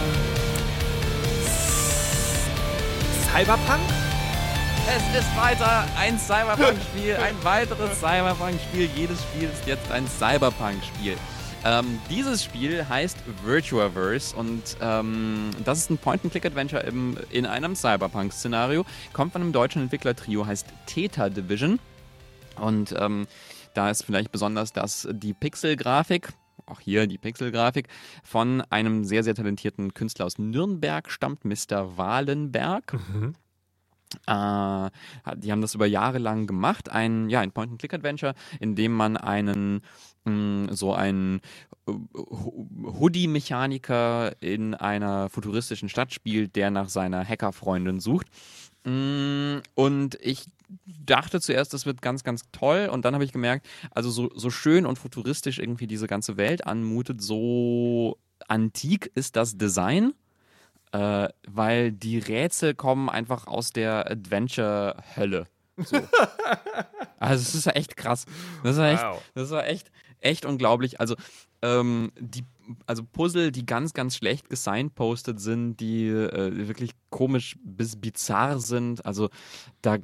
Speaker 2: Cyberpunk?
Speaker 1: Es ist weiter ein Cyberpunk-Spiel, ein weiteres Cyberpunk-Spiel. Jedes Spiel ist jetzt ein Cyberpunk-Spiel. Ähm, dieses Spiel heißt Virtuaverse und ähm, das ist ein Point-and-Click-Adventure in einem Cyberpunk-Szenario. Kommt von einem deutschen Entwicklertrio, heißt Theta Division. Und ähm, da ist vielleicht besonders, dass die Pixel-Grafik, auch hier die Pixel-Grafik, von einem sehr, sehr talentierten Künstler aus Nürnberg stammt, Mr. Wahlenberg. Mhm. Äh, die haben das über Jahre lang gemacht, ein, ja, ein Point-and-Click-Adventure, in dem man einen Mm, so ein äh, Hoodie-Mechaniker in einer futuristischen Stadt spielt, der nach seiner Hacker-Freundin sucht. Mm, und ich dachte zuerst, das wird ganz, ganz toll. Und dann habe ich gemerkt, also so, so schön und futuristisch irgendwie diese ganze Welt anmutet, so antik ist das Design. Äh, weil die Rätsel kommen einfach aus der Adventure-Hölle. So. also es ist ja echt krass. Das ist echt, wow. das ist echt echt unglaublich. Also ähm, die, also Puzzle, die ganz, ganz schlecht gesignpostet sind, die äh, wirklich komisch bis bizarr sind. Also da,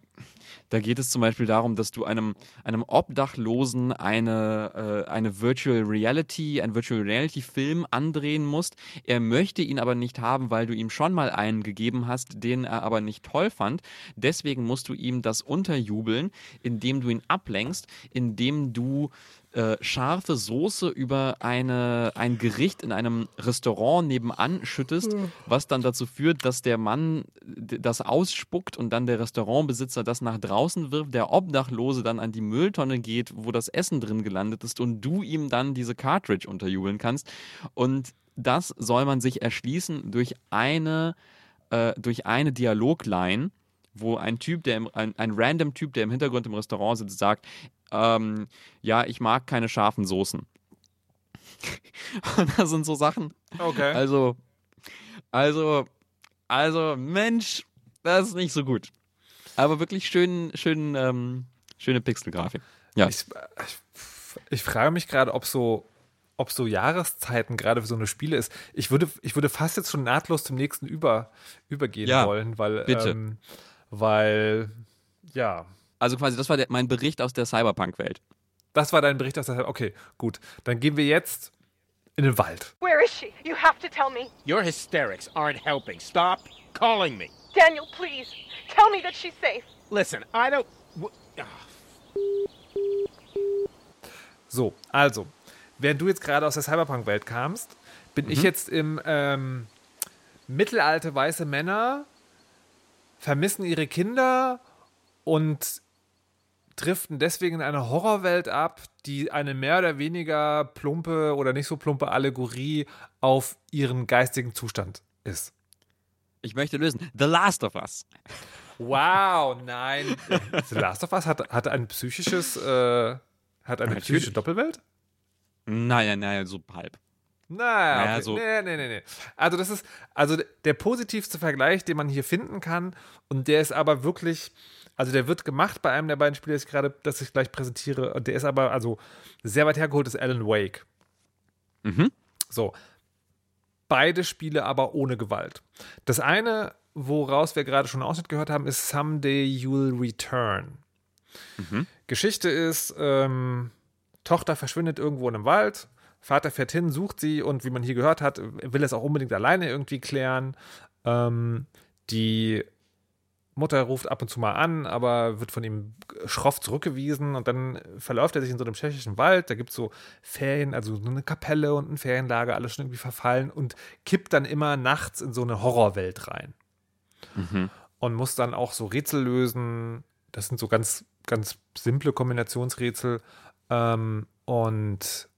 Speaker 1: da geht es zum Beispiel darum, dass du einem, einem Obdachlosen eine, äh, eine Virtual Reality, ein Virtual Reality Film andrehen musst. Er möchte ihn aber nicht haben, weil du ihm schon mal einen gegeben hast, den er aber nicht toll fand. Deswegen musst du ihm das unterjubeln, indem du ihn ablenkst, indem du äh, scharfe Soße über eine, ein Gericht in einem Restaurant nebenan schüttest, was dann dazu führt, dass der Mann das ausspuckt und dann der Restaurantbesitzer das nach draußen wirft, der Obdachlose dann an die Mülltonne geht, wo das Essen drin gelandet ist und du ihm dann diese Cartridge unterjubeln kannst. Und das soll man sich erschließen durch eine, äh, durch eine Dialogline wo ein Typ, der im, ein, ein random Typ, der im Hintergrund im Restaurant sitzt, sagt, ähm, ja, ich mag keine scharfen Soßen. Und das sind so Sachen.
Speaker 2: Okay.
Speaker 1: Also, also, also, Mensch, das ist nicht so gut. Aber wirklich schön, schön, ähm, schöne Pixelgrafik. Ja.
Speaker 2: Ich, ich, ich frage mich gerade, ob so, ob so Jahreszeiten gerade für so eine Spiele ist. Ich würde, ich würde fast jetzt schon nahtlos zum nächsten über, übergehen
Speaker 1: Ja,
Speaker 2: wollen, weil,
Speaker 1: bitte.
Speaker 2: Ähm, weil, ja,
Speaker 1: Also quasi, das war der, mein Bericht aus der Cyberpunk-Welt.
Speaker 2: das war dein Bericht aus der Okay, gut. Dann gehen wir jetzt in den Wald.
Speaker 5: Where is she? You have to tell me.
Speaker 6: Your hysterics aren't helping. Stop calling me.
Speaker 5: Daniel, please. Tell me that she's safe.
Speaker 6: Listen, I don't. ah,
Speaker 2: So, also, während du jetzt gerade aus der Cyberpunk-Welt kamst, bin ich jetzt im ähm, Mittelalter weiße Männer vermissen ihre Kinder und driften deswegen in eine Horrorwelt ab, die eine mehr oder weniger plumpe oder nicht so plumpe Allegorie auf ihren geistigen Zustand ist.
Speaker 1: Ich möchte lösen. The Last of Us.
Speaker 2: Wow, nein. The Last of Us hat, hat ein psychisches, äh, hat eine
Speaker 1: Natürlich.
Speaker 2: psychische Doppelwelt?
Speaker 1: Naja, naja, so halb.
Speaker 2: Naja,
Speaker 1: Naja,
Speaker 2: okay.
Speaker 1: so-
Speaker 2: nee, nee, nee, nee. Also das ist also der positivste Vergleich, den man hier finden kann und der ist aber wirklich, also der wird gemacht bei einem der beiden Spiele, das ich gerade, das ich gleich präsentiere und der ist aber also sehr weit hergeholt, ist Alan Wake.
Speaker 1: Mhm.
Speaker 2: So. Beide Spiele aber ohne Gewalt. Das eine, woraus wir gerade schon einen Ausschnitt gehört haben, ist Someday You'll Return. Geschichte ist, ähm, Tochter verschwindet irgendwo in einem Wald, Vater fährt hin, sucht sie und wie man hier gehört hat, will es auch unbedingt alleine irgendwie klären. Ähm, die Mutter ruft ab und zu mal an, aber wird von ihm schroff zurückgewiesen und dann verläuft er sich in so einem tschechischen Wald. Da gibt es so Ferien, also so eine Kapelle und ein Ferienlager, alles schon irgendwie verfallen und kippt dann immer nachts in so eine Horrorwelt rein. Und muss dann auch so Rätsel lösen. Das sind so ganz, ganz simple Kombinationsrätsel. Ähm, und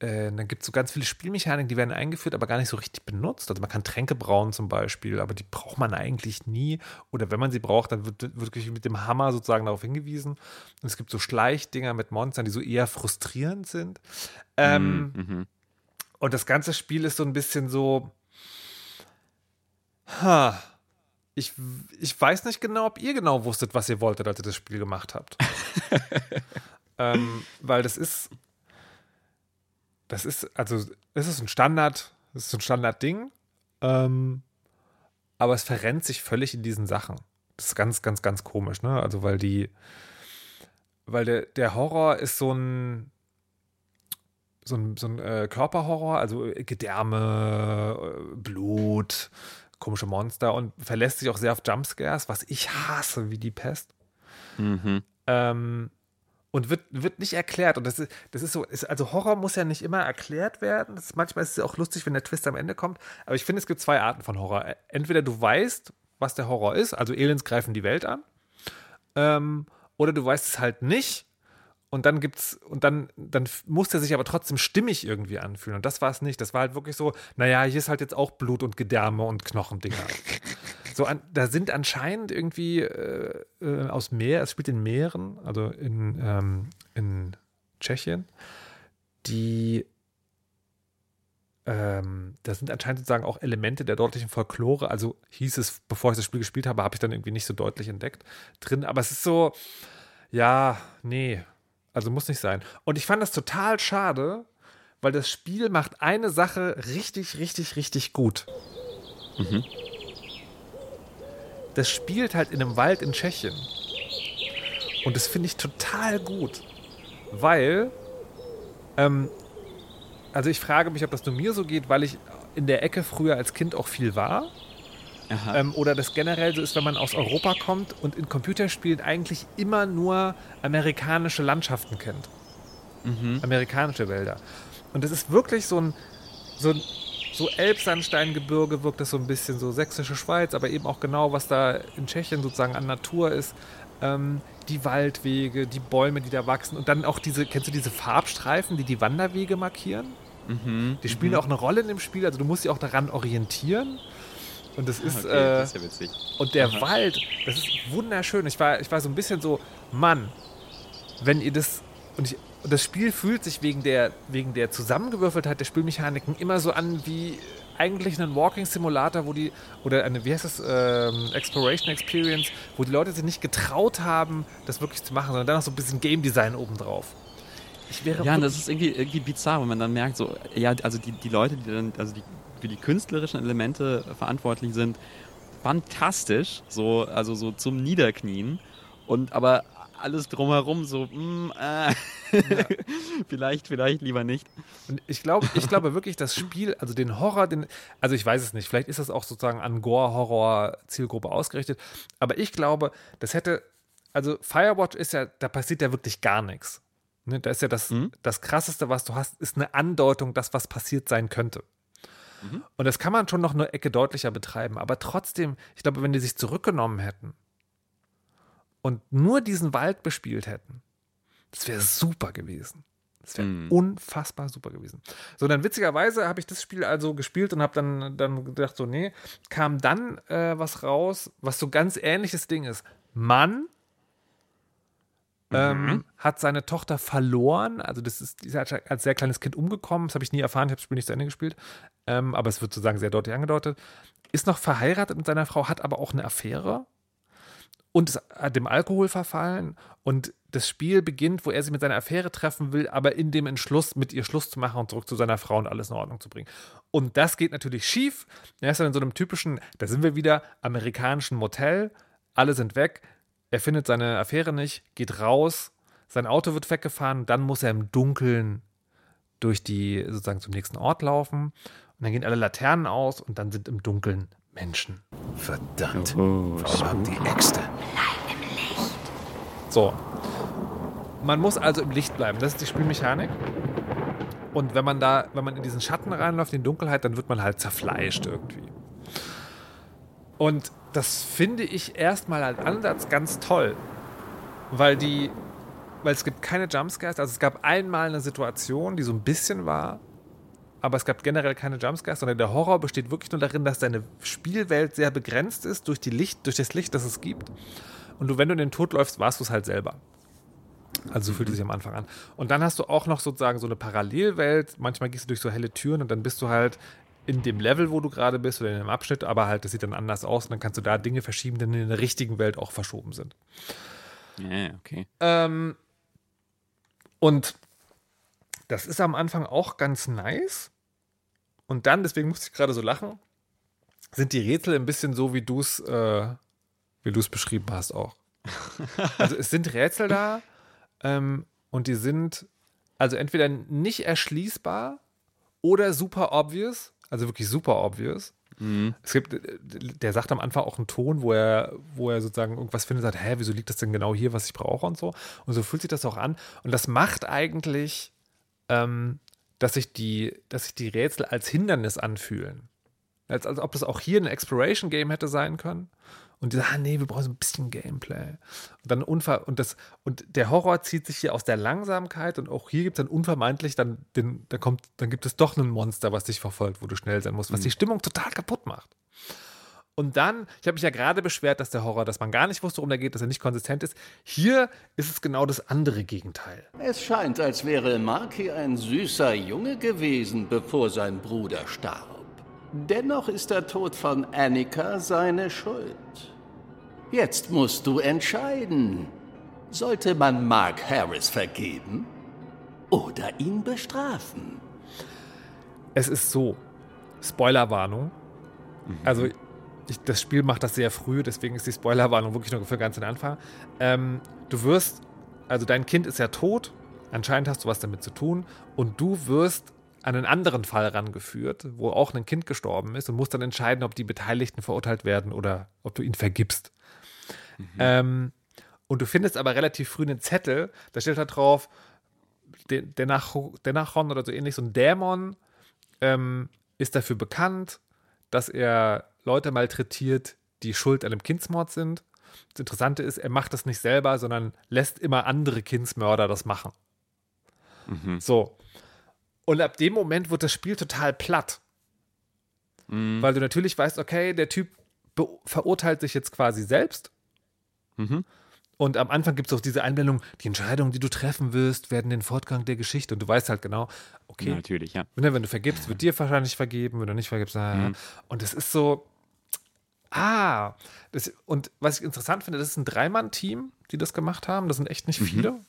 Speaker 2: äh, dann gibt es so ganz viele Spielmechaniken, die werden eingeführt, aber gar nicht so richtig benutzt. Also man kann Tränke brauen zum Beispiel, aber die braucht man eigentlich nie. Oder wenn man sie braucht, dann wird wirklich mit dem Hammer sozusagen darauf hingewiesen. Und es gibt so Schleichdinger mit Monstern, die so eher frustrierend sind. Ähm,
Speaker 1: Mhm.
Speaker 2: und das ganze Spiel ist so ein bisschen so. Ha. Ich, ich weiß nicht genau, ob ihr genau wusstet, was ihr wolltet, als ihr das Spiel gemacht habt. ähm, weil das ist. Das ist, also, es ist ein Standard, es ist ein Standardding. Ähm, aber es verrennt sich völlig in diesen Sachen. Das ist ganz, ganz, ganz komisch, ne? Also, weil die. Weil der, der Horror ist so ein so ein, so ein äh, Körperhorror, also Gedärme, äh, Blut, komische Monster und verlässt sich auch sehr auf Jumpscares, was ich hasse wie die Pest.
Speaker 1: Mhm.
Speaker 2: Ähm, und wird, wird nicht erklärt. Und das ist, das ist so, ist, also Horror muss ja nicht immer erklärt werden. Ist, manchmal ist es auch lustig, wenn der Twist am Ende kommt. Aber ich finde, es gibt zwei Arten von Horror. Entweder du weißt, was der Horror ist, also Aliens greifen die Welt an, ähm, oder du weißt es halt nicht. Und dann gibt's, und dann, dann muss der sich aber trotzdem stimmig irgendwie anfühlen. Und das war es nicht. Das war halt wirklich so, naja, hier ist halt jetzt auch Blut und Gedärme und Knochendinger. so, an, da sind anscheinend irgendwie äh, äh, aus Meer, es spielt in Meeren, also in, ähm, in Tschechien, die ähm, da sind anscheinend sozusagen auch Elemente der dortlichen Folklore, also hieß es, bevor ich das Spiel gespielt habe, habe ich dann irgendwie nicht so deutlich entdeckt drin, aber es ist so, ja, nee, also muss nicht sein. Und ich fand das total schade, weil das Spiel macht eine Sache richtig, richtig, richtig gut. Das spielt halt in einem Wald in Tschechien. Und das finde ich total gut, weil, ähm, also ich frage mich, ob das nur mir so geht, weil ich in der Ecke früher als Kind auch viel war. Ähm, oder das generell so ist, wenn man aus Europa kommt und in Computerspielen eigentlich immer nur amerikanische Landschaften kennt. Amerikanische Wälder. Und es ist wirklich so ein, so ein so Elbsandsteingebirge wirkt das so ein bisschen, so sächsische Schweiz, aber eben auch genau, was da in Tschechien sozusagen an Natur ist. Ähm, die Waldwege, die Bäume, die da wachsen und dann auch diese, kennst du diese Farbstreifen, die die Wanderwege markieren? Die spielen auch eine Rolle in dem Spiel, also du musst dich auch daran orientieren. Und das ist,
Speaker 1: Okay,
Speaker 2: äh,
Speaker 1: das ist ja witzig.
Speaker 2: und der Wald, das ist wunderschön. Ich war, ich war so ein bisschen so, Mann, wenn ihr das. Und, ich, und das Spiel fühlt sich wegen der, wegen der Zusammengewürfeltheit der Spielmechaniken immer so an wie eigentlich einen Walking Simulator, wo die, oder eine, wie heißt das, ähm, Exploration Experience, wo die Leute sich nicht getraut haben, das wirklich zu machen, sondern dann noch so ein bisschen Game Design obendrauf. Ich wäre
Speaker 1: Ja, das ist irgendwie, irgendwie bizarr, wenn man dann merkt, so, ja, also die, die Leute, die dann, also die für die künstlerischen Elemente verantwortlich sind, fantastisch, so, also so zum Niederknien. Und aber alles drumherum so, mm, äh, vielleicht, vielleicht lieber nicht.
Speaker 2: Und ich glaube, ich glaube wirklich, das Spiel, also den Horror, den, also ich weiß es nicht, vielleicht ist das auch sozusagen an Gore-Horror-Zielgruppe ausgerichtet, aber ich glaube, das hätte, also Firewatch ist ja, da passiert ja wirklich gar nichts. Ne, da ist ja das, das Krasseste, was du hast, ist eine Andeutung, dass was passiert sein könnte. Und das kann man schon noch eine Ecke deutlicher betreiben, aber trotzdem, ich glaube, wenn die sich zurückgenommen hätten und nur diesen Wald bespielt hätten, das wäre super gewesen. Das wäre unfassbar super gewesen. So, dann witzigerweise habe ich das Spiel also gespielt und habe dann, dann gedacht, so, nee, kam dann äh, was raus, was so ganz ähnliches Ding ist. Mann ähm, hat seine Tochter verloren. Also, das ist, die ist als sehr kleines Kind umgekommen. Das habe ich nie erfahren. Ich habe das Spiel nicht zu Ende gespielt. Ähm, aber es wird sozusagen sehr deutlich angedeutet. Ist noch verheiratet mit seiner Frau, hat aber auch eine Affäre und ist hat dem Alkohol verfallen. Und das Spiel beginnt, wo er sie mit seiner Affäre treffen will, aber in dem Entschluss, mit ihr Schluss zu machen und zurück zu seiner Frau und alles in Ordnung zu bringen. Und das geht natürlich schief. Er ist dann in so einem typischen, da sind wir wieder, amerikanischen Motel. Alle sind weg. Er findet seine Affäre nicht, geht raus. Sein Auto wird weggefahren. Dann muss er im Dunkeln durch die, sozusagen zum nächsten Ort laufen. Und dann gehen alle Laternen aus und dann sind im Dunkeln Menschen.
Speaker 7: Verdammt.
Speaker 1: Oh,
Speaker 7: Warum die Äxte?
Speaker 2: So. Man muss also im Licht bleiben. Das ist die Spielmechanik. Und wenn man da, wenn man in diesen Schatten reinläuft, in die Dunkelheit, dann wird man halt zerfleischt irgendwie. Und das finde ich erstmal als Ansatz ganz toll. Weil die, weil es gibt keine Jumpscares. Also es gab einmal eine Situation, die so ein bisschen war, aber es gab generell keine Jumpscares, sondern der Horror besteht wirklich nur darin, dass deine Spielwelt sehr begrenzt ist durch, die Licht, durch das Licht, das es gibt. Und du, wenn du in den Tod läufst, warst du es halt selber. Also so fühlt es sich am Anfang an. Und dann hast du auch noch sozusagen so eine Parallelwelt. Manchmal gehst du durch so helle Türen und dann bist du halt in dem Level, wo du gerade bist oder in dem Abschnitt, aber halt, das sieht dann anders aus und dann kannst du da Dinge verschieben, die in der richtigen Welt auch verschoben sind.
Speaker 1: Ja, okay.
Speaker 2: Ähm, und das ist am Anfang auch ganz nice. Und dann, deswegen musste ich gerade so lachen, sind die Rätsel ein bisschen so, wie du es äh, wie du es beschrieben hast auch. Also es sind Rätsel da ähm, und die sind also entweder nicht erschließbar oder super obvious, also wirklich super obvious. Es gibt, äh, der sagt am Anfang auch einen Ton, wo er, wo er sozusagen irgendwas findet, sagt, hä, wieso liegt das denn genau hier, was ich brauche und so. Und so fühlt sich das auch an. Und das macht eigentlich, ähm, dass sich die, dass sich die Rätsel als Hindernis anfühlen. Als, als ob das auch hier ein Exploration-Game hätte sein können. Und die sagen, ah, nee, wir brauchen so ein bisschen Gameplay. Und dann Unver und das, und der Horror zieht sich hier aus der Langsamkeit und auch hier gibt es dann unvermeidlich, dann, den, da kommt, dann gibt es doch ein Monster, was dich verfolgt, wo du schnell sein musst, was die Stimmung total kaputt macht. Und dann, ich habe mich ja gerade beschwert, dass der Horror, dass man gar nicht wusste, worum der geht, dass er nicht konsistent ist. Hier ist es genau das andere Gegenteil.
Speaker 4: Es scheint, als wäre Marky ein süßer Junge gewesen, bevor sein Bruder starb. Dennoch ist der Tod von Annika seine Schuld. Jetzt musst du entscheiden. Sollte man Mark Harris vergeben oder ihn bestrafen?
Speaker 2: Es ist so, Spoilerwarnung. Also ich, das Spiel macht das sehr früh, deswegen ist die Spoilerwarnung wirklich nur für ganz den Anfang. Ähm, du wirst, also dein Kind ist ja tot, anscheinend hast du was damit zu tun und du wirst an einen anderen Fall rangeführt, wo auch ein Kind gestorben ist und musst dann entscheiden, ob die Beteiligten verurteilt werden oder ob du ihn vergibst. Ähm, und du findest aber relativ früh einen Zettel, da steht da drauf, der, der, Nach der Nachron oder so ähnlich, so ein Dämon ähm, ist dafür bekannt, dass er Leute malträtiert, die schuld an einem Kindsmord sind. Das Interessante ist, er macht das nicht selber, sondern lässt immer andere Kindsmörder das machen. So. Und ab dem Moment wird das Spiel total platt. Weil du natürlich weißt, okay, der Typ verurteilt sich jetzt quasi selbst. Und am Anfang gibt es auch diese Einblendung, die Entscheidungen, die du treffen wirst, werden den Fortgang der Geschichte. Und du weißt halt genau, okay,
Speaker 1: Ja, natürlich, ja.
Speaker 2: Ne, wenn du vergibst, wird dir wahrscheinlich vergeben, wenn du nicht vergibst. Ah. Und es ist so, ah, das, und was ich interessant finde, das ist ein Dreimann-Team, die das gemacht haben. Das sind echt nicht viele.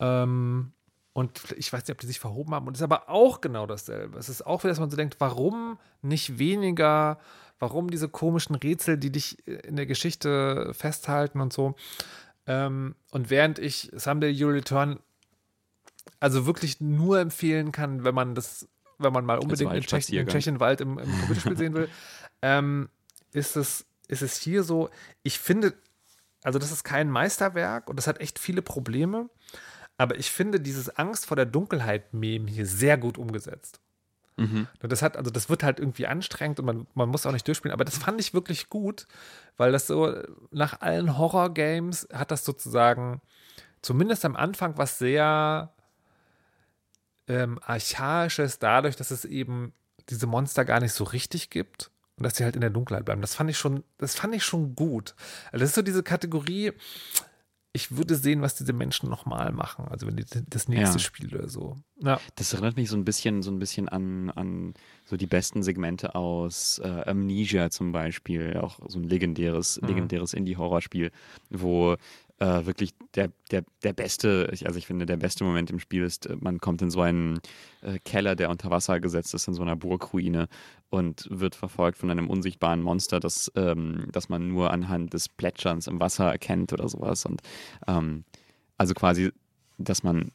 Speaker 2: Ähm, und ich weiß nicht, ob die sich verhoben haben. Und es ist aber auch genau dasselbe. Es ist auch wieder, dass man so denkt, warum nicht weniger, warum diese komischen Rätsel, die dich in der Geschichte festhalten und so. Ähm, und während ich Someday You Return also wirklich nur empfehlen kann, wenn man das, wenn man mal unbedingt einen, Tschech,
Speaker 1: Waldspaziergang.
Speaker 2: Tschechenwald im, im Computerspiel sehen will, ähm, ist es, ist es hier so, ich finde, also das ist kein Meisterwerk und das hat echt viele Probleme, aber ich finde dieses Angst vor der Dunkelheit-Meme hier sehr gut umgesetzt. Und das hat, also das wird halt irgendwie anstrengend und man, man muss auch nicht durchspielen, aber das fand ich wirklich gut, weil das so nach allen Horror-Games hat das sozusagen zumindest am Anfang was sehr ähm, archaisches, dadurch, dass es eben diese Monster gar nicht so richtig gibt und dass sie halt in der Dunkelheit bleiben. Das fand ich schon, das fand ich schon gut. Also das ist so diese Kategorie, ich würde sehen, was diese Menschen nochmal machen. Also wenn die das nächste
Speaker 1: Ja.
Speaker 2: Spiel oder so. Ja.
Speaker 1: Das erinnert mich so ein bisschen, so ein bisschen an, an so die besten Segmente aus äh, Amnesia zum Beispiel, auch so ein legendäres, legendäres Indie-Horrorspiel, wo äh, wirklich der, der, der beste, ich- also ich finde, der beste Moment im Spiel ist, äh, man kommt in so einen äh, Keller, der unter Wasser gesetzt ist, in so einer Burgruine und wird verfolgt von einem unsichtbaren Monster, das, ähm, das man nur anhand des Plätscherns im Wasser erkennt oder sowas. Und ähm, also quasi, dass man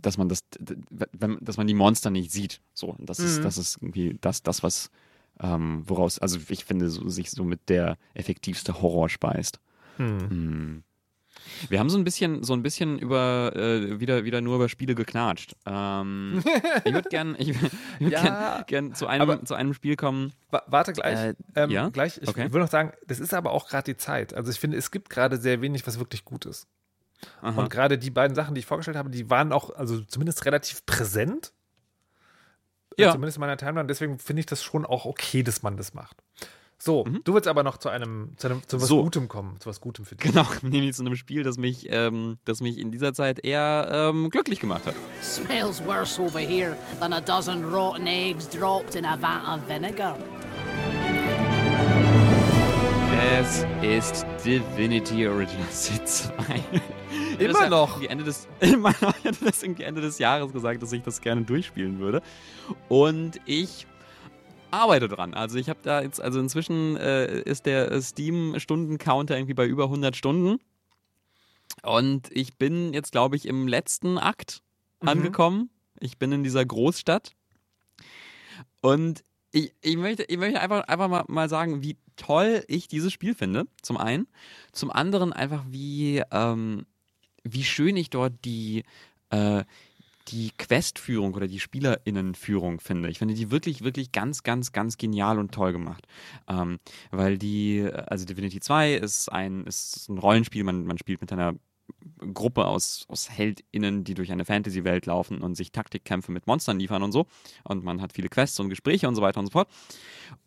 Speaker 1: dass man das, dass man die Monster nicht sieht. So, das ist, das ist irgendwie das, das was, ähm, woraus, also ich finde, so, sich so mit der effektivste Horror speist. Hm. Wir haben so ein bisschen, so ein bisschen über äh, wieder, wieder nur über Spiele geknatscht. Ähm, ich würde gern, ich, würd
Speaker 2: Ja,
Speaker 1: gern, gern zu einem, zu einem Spiel kommen.
Speaker 2: Wa- Warte gleich.
Speaker 1: Äh,
Speaker 2: ähm,
Speaker 1: ja?
Speaker 2: gleich. Ich
Speaker 1: Okay.
Speaker 2: will noch sagen, das ist aber auch gerade die Zeit. Also ich finde, es gibt gerade sehr wenig, was wirklich gut ist.
Speaker 1: Aha.
Speaker 2: Und gerade die beiden Sachen, die ich vorgestellt habe, die waren auch, also zumindest relativ präsent.
Speaker 1: Ja.
Speaker 2: Zumindest in meiner Timeline. Deswegen finde ich das schon auch okay, dass man das macht. So, du willst aber noch zu einem, zu einem, zu was
Speaker 1: So.
Speaker 2: Gutem kommen, zu was Gutem für dich.
Speaker 1: Genau, nämlich zu einem Spiel, das mich, ähm, das mich in dieser Zeit eher ähm, glücklich gemacht hat.
Speaker 8: Smells worse over here than a dozen rotten eggs dropped in a vat of vinegar.
Speaker 1: Es ist Divinity Original Sin 2. Ich
Speaker 2: Immer
Speaker 1: ja
Speaker 2: noch?
Speaker 1: Ende des, immer noch. Ich hatte das Ende des Jahres gesagt, dass ich das gerne durchspielen würde. Und ich arbeite dran. Also ich habe da jetzt, also inzwischen äh, ist der Steam-Stunden-Counter irgendwie bei über 100 Stunden. Und ich bin jetzt, glaube ich, im letzten Akt angekommen. Ich bin in dieser Großstadt. Und ich, ich möchte, ich möchte einfach, einfach mal, mal sagen, wie toll ich dieses Spiel finde, zum einen. Zum anderen einfach, wie, ähm, wie schön ich dort die, äh, die Questführung oder die SpielerInnenführung finde. Ich finde die wirklich, wirklich ganz, ganz, ganz genial und toll gemacht. Ähm, weil die, also Divinity 2 ist ein, ist ein Rollenspiel, man, man spielt mit einer Gruppe aus, aus HeldInnen, die durch eine Fantasy-Welt laufen und sich Taktikkämpfe mit Monstern liefern und so. Und man hat viele Quests und Gespräche und so weiter und so fort.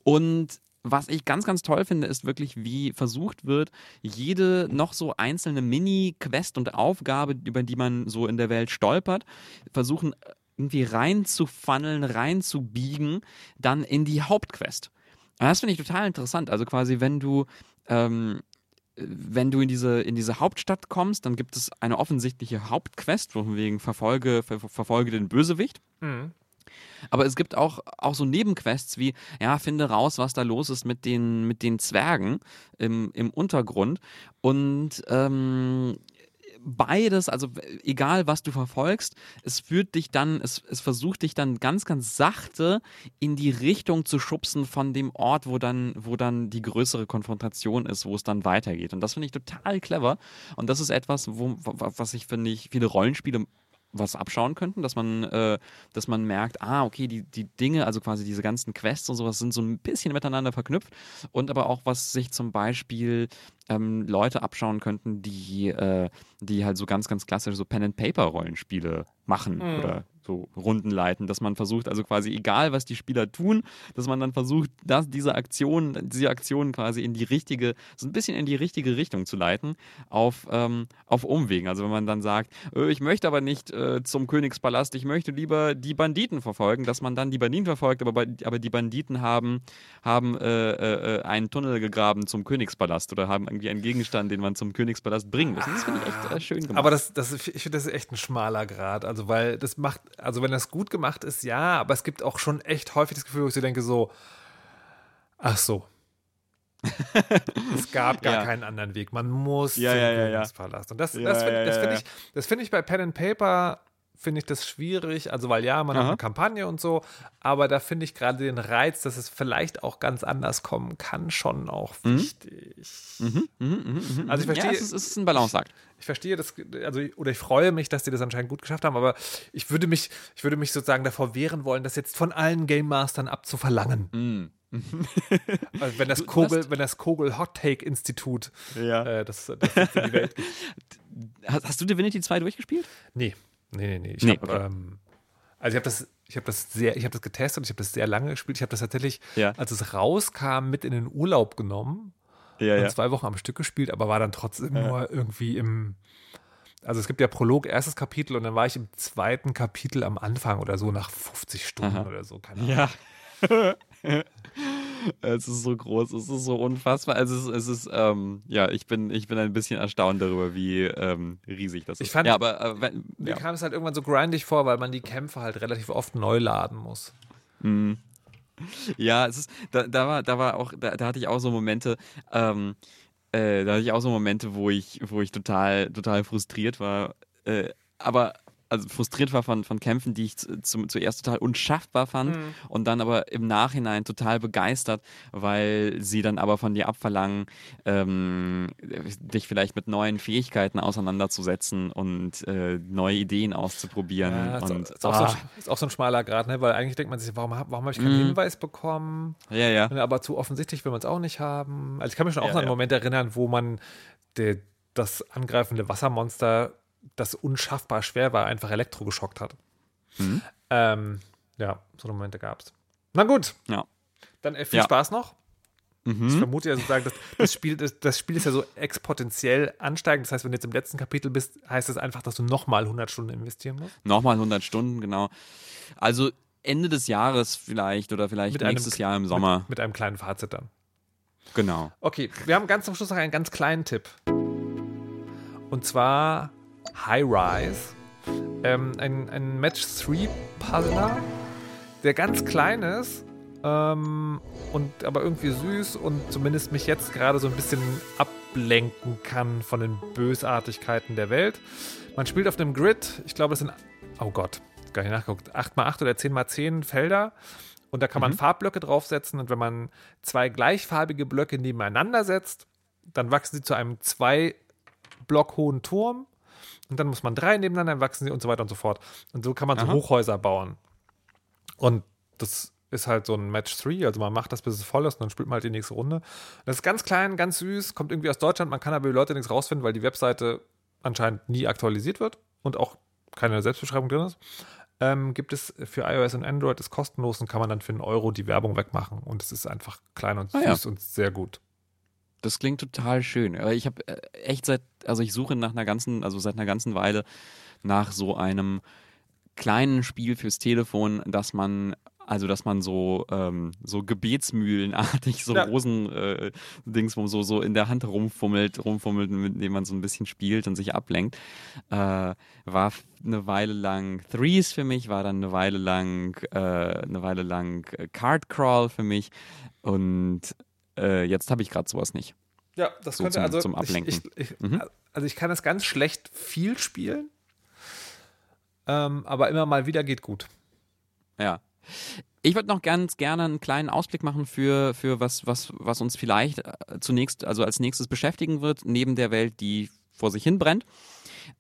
Speaker 1: Und was ich ganz, ganz toll finde, ist wirklich, wie versucht wird, jede noch so einzelne Mini-Quest und Aufgabe, über die man so in der Welt stolpert, versuchen irgendwie reinzufunneln, reinzubiegen, dann in die Hauptquest. Und das finde ich total interessant. Also quasi, wenn du ähm, wenn du in diese, in diese Hauptstadt kommst, dann gibt es eine offensichtliche Hauptquest, von wegen verfolge, ver, verfolge den Bösewicht.
Speaker 2: Mhm.
Speaker 1: Aber es gibt auch, auch so Nebenquests wie, ja, finde raus, was da los ist mit den, mit den Zwergen im, im Untergrund. Und ähm, beides, also egal was du verfolgst, es führt dich dann, es, es versucht dich dann ganz, ganz sachte in die Richtung zu schubsen von dem Ort, wo dann, wo dann die größere Konfrontation ist, wo es dann weitergeht. Und das finde ich total clever. Und das ist etwas, wo, was ich finde ich viele Rollenspiele was abschauen könnten, dass man, äh, dass man merkt, ah, okay, die, die Dinge, also quasi diese ganzen Quests und sowas sind so ein bisschen miteinander verknüpft und aber auch, was sich zum Beispiel ähm, Leute abschauen könnten, die, äh, die halt so ganz, ganz klassisch so Pen-and-Paper-Rollenspiele machen mhm. oder so Runden leiten, dass man versucht, also quasi egal, was die Spieler tun, dass man dann versucht, dass diese Aktion, diese Aktionen quasi in die richtige, so ein bisschen in die richtige Richtung zu leiten, auf, ähm, auf Umwegen. Also wenn man dann sagt, äh, ich möchte aber nicht äh, zum Königspalast, ich möchte lieber die Banditen verfolgen, dass man dann die Banditen verfolgt, aber, aber die Banditen haben, haben äh, äh, äh, einen Tunnel gegraben zum Königspalast oder haben irgendwie einen Gegenstand, den man zum Königspalast bringen muss. Und das finde ich echt schön gemacht.
Speaker 2: Aber das, das, ich finde, das ist echt ein schmaler Grad. Also, weil das macht, also wenn das gut gemacht ist, ja, aber es gibt auch schon echt häufig das Gefühl, wo ich so denke, so, ach so. es gab gar ja. keinen anderen Weg. Man muss
Speaker 1: ja,
Speaker 2: zum
Speaker 1: ja, ja,
Speaker 2: Königspalast. Und das, das finde find ich, das find ich bei Pen and Paper finde ich das schwierig. Also, weil ja, man Aha. hat eine Kampagne und so, aber da finde ich gerade den Reiz, dass es vielleicht auch ganz anders kommen kann, schon auch mhm. wichtig.
Speaker 1: Mhm. Mhm, mhm, mhm also, ich verstehe. Ja, es ist, es ist ein Balanceakt.
Speaker 2: Ich, ich verstehe das, also, oder ich freue mich, dass die das anscheinend gut geschafft haben, aber ich würde mich, ich würde mich sozusagen davor wehren wollen, das jetzt von allen Game Mastern abzuverlangen.
Speaker 1: Mhm.
Speaker 2: also wenn das Kogel, wenn das Kogel Hot Take Institut
Speaker 1: ja.
Speaker 2: äh, das, das in die Welt
Speaker 1: Hast, hast du Divinity 2 durchgespielt?
Speaker 2: Nee. Nee, nee, nee. Ich
Speaker 1: nee,
Speaker 2: hab, okay. ähm, also ich habe das, ich habe das sehr, ich habe das getestet, ich habe das sehr lange gespielt. Ich habe das tatsächlich,
Speaker 1: ja.
Speaker 2: als es rauskam, mit in den Urlaub genommen
Speaker 1: ja, und
Speaker 2: ja. zwei Wochen am Stück gespielt, aber war dann trotzdem nur irgendwie im, also es gibt ja Prolog, erstes Kapitel und dann war ich im zweiten Kapitel am Anfang oder so nach 50 Stunden Aha. oder so,
Speaker 1: keine Ahnung. Ja. es ist so groß, es ist so unfassbar. Also es ist, es ist ähm, ja, ich bin, ich bin ein bisschen erstaunt darüber, wie ähm, riesig das ist.
Speaker 2: Ich fand,
Speaker 1: ja,
Speaker 2: aber äh, wenn, mir ja. kam es halt irgendwann so grindig vor, weil man die Kämpfe halt relativ oft neu laden muss.
Speaker 1: Mhm. Ja, es ist, da, da war, da war auch, da, da hatte ich auch so Momente, ähm, äh, da hatte ich auch so Momente, wo ich, wo ich total, total frustriert war. Äh, aber also frustriert war von, von Kämpfen, die ich zu, zuerst total unschaffbar fand mhm. und dann aber im Nachhinein total begeistert, weil sie dann aber von dir abverlangen, ähm, dich vielleicht mit neuen Fähigkeiten auseinanderzusetzen und äh, neue Ideen auszuprobieren. Ja, ist, und,
Speaker 2: ist, auch ah. so, ist, auch so, ein schmaler Grad, ne? weil eigentlich denkt man sich, warum, warum habe ich keinen mhm. Hinweis bekommen?
Speaker 1: Ja, ja.
Speaker 2: Aber zu offensichtlich will man es auch nicht haben. Also ich kann mich schon auch ja, an einen ja. Moment erinnern, wo man der, das angreifende Wassermonster das unschaffbar schwer war, einfach elektrogeschockt hat. Mhm. Ähm, ja, so eine Momente gab es. Na gut.
Speaker 1: Ja.
Speaker 2: Dann äh, viel ja. Spaß noch. Mhm. Ich vermute ja sozusagen, dass das Spiel, das, das, Spiel ist ja so exponentiell ansteigend. Das heißt, wenn du jetzt im letzten Kapitel bist, heißt das einfach, dass du nochmal 100 Stunden investieren musst?
Speaker 1: Nochmal 100 Stunden, genau. Also Ende des Jahres vielleicht oder vielleicht mit nächstes einem, Jahr im Sommer.
Speaker 2: Mit, mit einem kleinen Fazit dann.
Speaker 1: Genau.
Speaker 2: Okay, wir haben ganz zum Schluss noch einen ganz kleinen Tipp. Und zwar High Rise. Ähm, ein, ein Match-3-Puzzler, der ganz klein ist ähm, und aber irgendwie süß und zumindest mich jetzt gerade so ein bisschen ablenken kann von den Bösartigkeiten der Welt. Man spielt auf einem Grid, ich glaube, es sind, oh Gott, gar nicht nachgeguckt, 8x8 oder 10x10 Felder. Und da kann man mhm. Farbblöcke draufsetzen und wenn man zwei gleichfarbige Blöcke nebeneinander setzt, dann wachsen sie zu einem zwei Block hohen Turm und dann muss man drei nebeneinander wachsen sie und so weiter und so fort. Und so kann man so Aha. Hochhäuser bauen. Und das ist halt so ein Match 3, also man macht das, bis es voll ist und dann spielt man halt die nächste Runde. Das ist ganz klein, ganz süß, kommt irgendwie aus Deutschland, man kann aber die Leute nichts rausfinden, weil die Webseite anscheinend nie aktualisiert wird und auch keine Selbstbeschreibung drin ist. Ähm, gibt es für iOS und Android, ist kostenlos und kann man dann für einen Euro die Werbung wegmachen und es ist einfach klein und süß ah, ja. und sehr gut.
Speaker 1: Das klingt total schön. Aber ich habe äh, echt seit, also ich suche nach einer ganzen, also seit einer ganzen Weile nach so einem kleinen Spiel fürs Telefon, das man Also, dass man so, ähm, so gebetsmühlenartig so
Speaker 2: Ja.
Speaker 1: Rosen-Dings, wo so, so in der Hand rumfummelt, rumfummelt, mit dem man so ein bisschen spielt und sich ablenkt. Äh, war eine Weile lang Threes für mich, war dann eine Weile lang, äh, eine Weile lang äh, Card Crawl für mich. Und äh, jetzt habe ich gerade sowas nicht.
Speaker 2: Ja, das
Speaker 1: So
Speaker 2: könnte
Speaker 1: zum-
Speaker 2: also
Speaker 1: zum Ablenken.
Speaker 2: Ich, ich, ich,
Speaker 1: Mhm.
Speaker 2: Also ich kann das ganz schlecht viel spielen, ähm, aber immer mal wieder geht gut.
Speaker 1: Ja. Ich würde noch ganz gerne einen kleinen Ausblick machen für, für was, was, was uns vielleicht äh, zunächst, also als nächstes beschäftigen wird, neben der Welt, die vor sich hin brennt.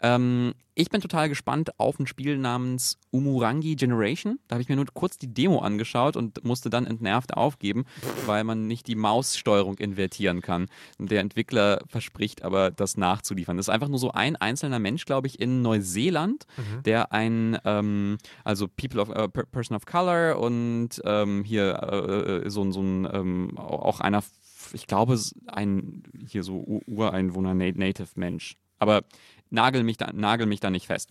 Speaker 1: Ähm, ich bin total gespannt auf ein Spiel namens Umurangi Generation. Da habe ich mir nur kurz die Demo angeschaut und musste dann entnervt aufgeben, weil man nicht die Maussteuerung invertieren kann. Der Entwickler verspricht aber, das nachzuliefern. Das ist einfach nur so ein einzelner Mensch, glaube ich, in Neuseeland, der ein, ähm, also People of, äh, Per- Person of Color und ähm, hier äh, äh, so, ein- so ein, ähm, auch einer, ich glaube, ein hier so Ureinwohner, Na- Native-Mensch. Aber nagel mich da, nagel mich da nicht fest.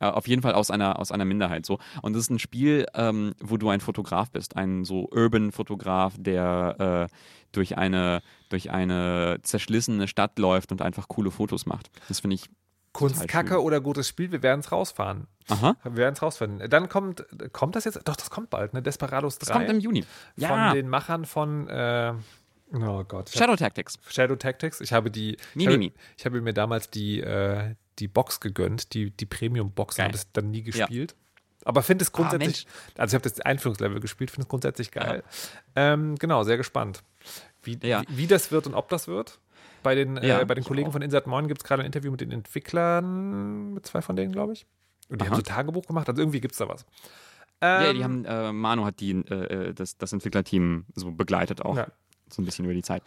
Speaker 1: Äh, auf jeden Fall aus einer, aus einer Minderheit so. Und es ist ein Spiel, ähm, wo du ein Fotograf bist, ein so Urban-Fotograf, der äh, durch, eine, durch eine zerschlissene Stadt läuft und einfach coole Fotos macht. Das finde ich.
Speaker 2: Kunstkacke
Speaker 1: schön.
Speaker 2: oder gutes Spiel, wir werden es rausfahren.
Speaker 1: Aha.
Speaker 2: Wir werden es rausfinden. Dann kommt, kommt das jetzt? Doch, das kommt bald, ne? Desperados 3.
Speaker 1: Das kommt im Juni. Ja.
Speaker 2: Von den Machern von, äh, oh Gott. hab-
Speaker 1: Shadow Tactics.
Speaker 2: Shadow Tactics. Ich habe die,
Speaker 1: Mi,
Speaker 2: ich, habe,
Speaker 1: mi.
Speaker 2: ich habe mir damals die, äh, die Box gegönnt, die, die Premium-Box, habe es dann nie gespielt. Aber finde es grundsätzlich, also ich habe das Einführungslevel gespielt, finde es grundsätzlich geil. Ähm, genau, sehr gespannt, wie,
Speaker 1: Ja.
Speaker 2: wie, wie das wird und ob das wird. Bei den,
Speaker 1: Ja,
Speaker 2: äh, bei den Kollegen
Speaker 1: auch.
Speaker 2: von Insert Moin gibt es gerade ein Interview mit den Entwicklern, mit zwei von denen, glaube ich. Und die
Speaker 1: Aha.
Speaker 2: haben so Tagebuch gemacht, also irgendwie gibt es da was.
Speaker 1: Ja,
Speaker 2: Ähm,
Speaker 1: die haben, äh, Manu hat die, äh, das, das Entwicklerteam so begleitet auch. So ein bisschen über die Zeit.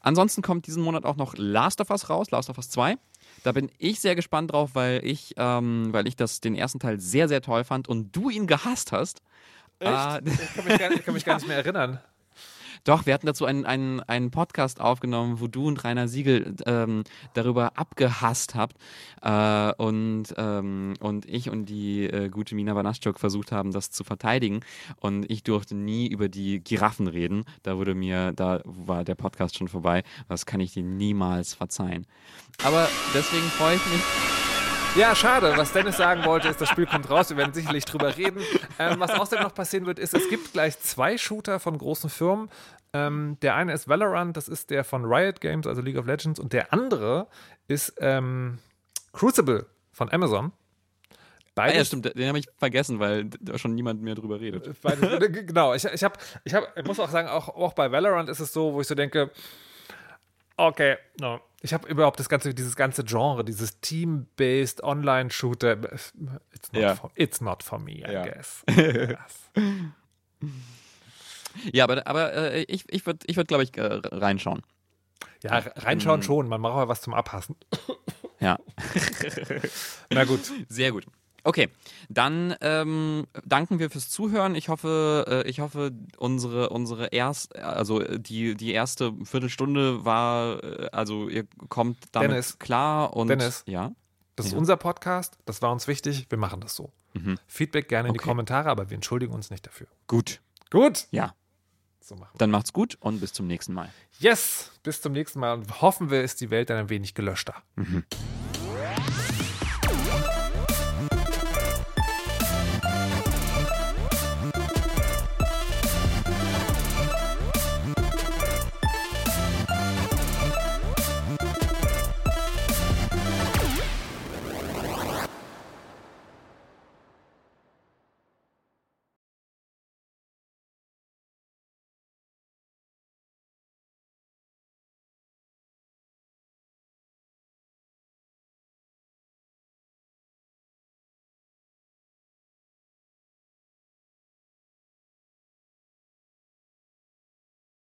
Speaker 1: Ansonsten kommt diesen Monat auch noch Last of Us raus, Last of Us 2. Da bin ich sehr gespannt drauf, weil ich, ähm, weil ich das, den ersten Teil sehr, sehr toll fand und du ihn gehasst hast.
Speaker 2: Echt?
Speaker 1: Äh,
Speaker 2: ich kann mich, gar, ich kann mich gar nicht mehr erinnern.
Speaker 1: Doch, wir hatten dazu einen, einen, einen Podcast aufgenommen, wo du und Rainer Siegel ähm, darüber abgehasst habt äh, und, ähm, und ich und die äh, gute Mina Banaschuk versucht haben, das zu verteidigen. Und ich durfte nie über die Giraffen reden. Da wurde mir, da war der Podcast schon vorbei. Das kann ich dir niemals verzeihen. Aber deswegen freue ich mich.
Speaker 2: Ja, schade. Was Dennis sagen wollte, ist, das Spiel kommt raus. Wir werden sicherlich drüber reden. Ähm, was außerdem noch passieren wird, ist, es gibt gleich zwei Shooter von großen Firmen. Ähm, der eine ist Valorant, das ist der von Riot Games, also League of Legends. Und der andere ist ähm, Crucible von Amazon.
Speaker 1: Ah,
Speaker 2: Beides,
Speaker 1: ja, stimmt, den habe ich vergessen, weil da schon niemand mehr drüber redet.
Speaker 2: Beides, genau, ich, ich, hab, ich, hab, ich muss auch sagen, auch, auch bei Valorant ist es so, wo ich so denke, okay, no. ich habe überhaupt das ganze, dieses ganze Genre, dieses Team-based Online-Shooter, it's, for, it's not for me, I
Speaker 1: Ja.
Speaker 2: guess. Yes.
Speaker 1: Ja, aber, aber äh, ich, ich würde, ich würd, glaube ich, äh, reinschauen.
Speaker 2: Ja, reinschauen schon, man braucht ja was zum Abhassen.
Speaker 1: Ja.
Speaker 2: Na gut.
Speaker 1: Sehr gut. Okay, dann ähm, danken wir fürs Zuhören. Ich hoffe, äh, ich hoffe, unsere unsere erst, also äh, die die erste Viertelstunde war, äh, also ihr kommt damit
Speaker 2: Dennis.
Speaker 1: klar und
Speaker 2: Dennis.
Speaker 1: ja.
Speaker 2: Das ist
Speaker 1: Ja.
Speaker 2: unser Podcast, das war uns wichtig, wir machen das so. Feedback gerne in die
Speaker 1: Okay.
Speaker 2: Kommentare, aber wir entschuldigen uns nicht dafür.
Speaker 1: Gut.
Speaker 2: Gut.
Speaker 1: Ja.
Speaker 2: So machen wir.
Speaker 1: Dann macht's gut und bis zum nächsten Mal.
Speaker 2: Yes, bis zum nächsten Mal und hoffen wir, ist die Welt dann ein wenig gelöschter.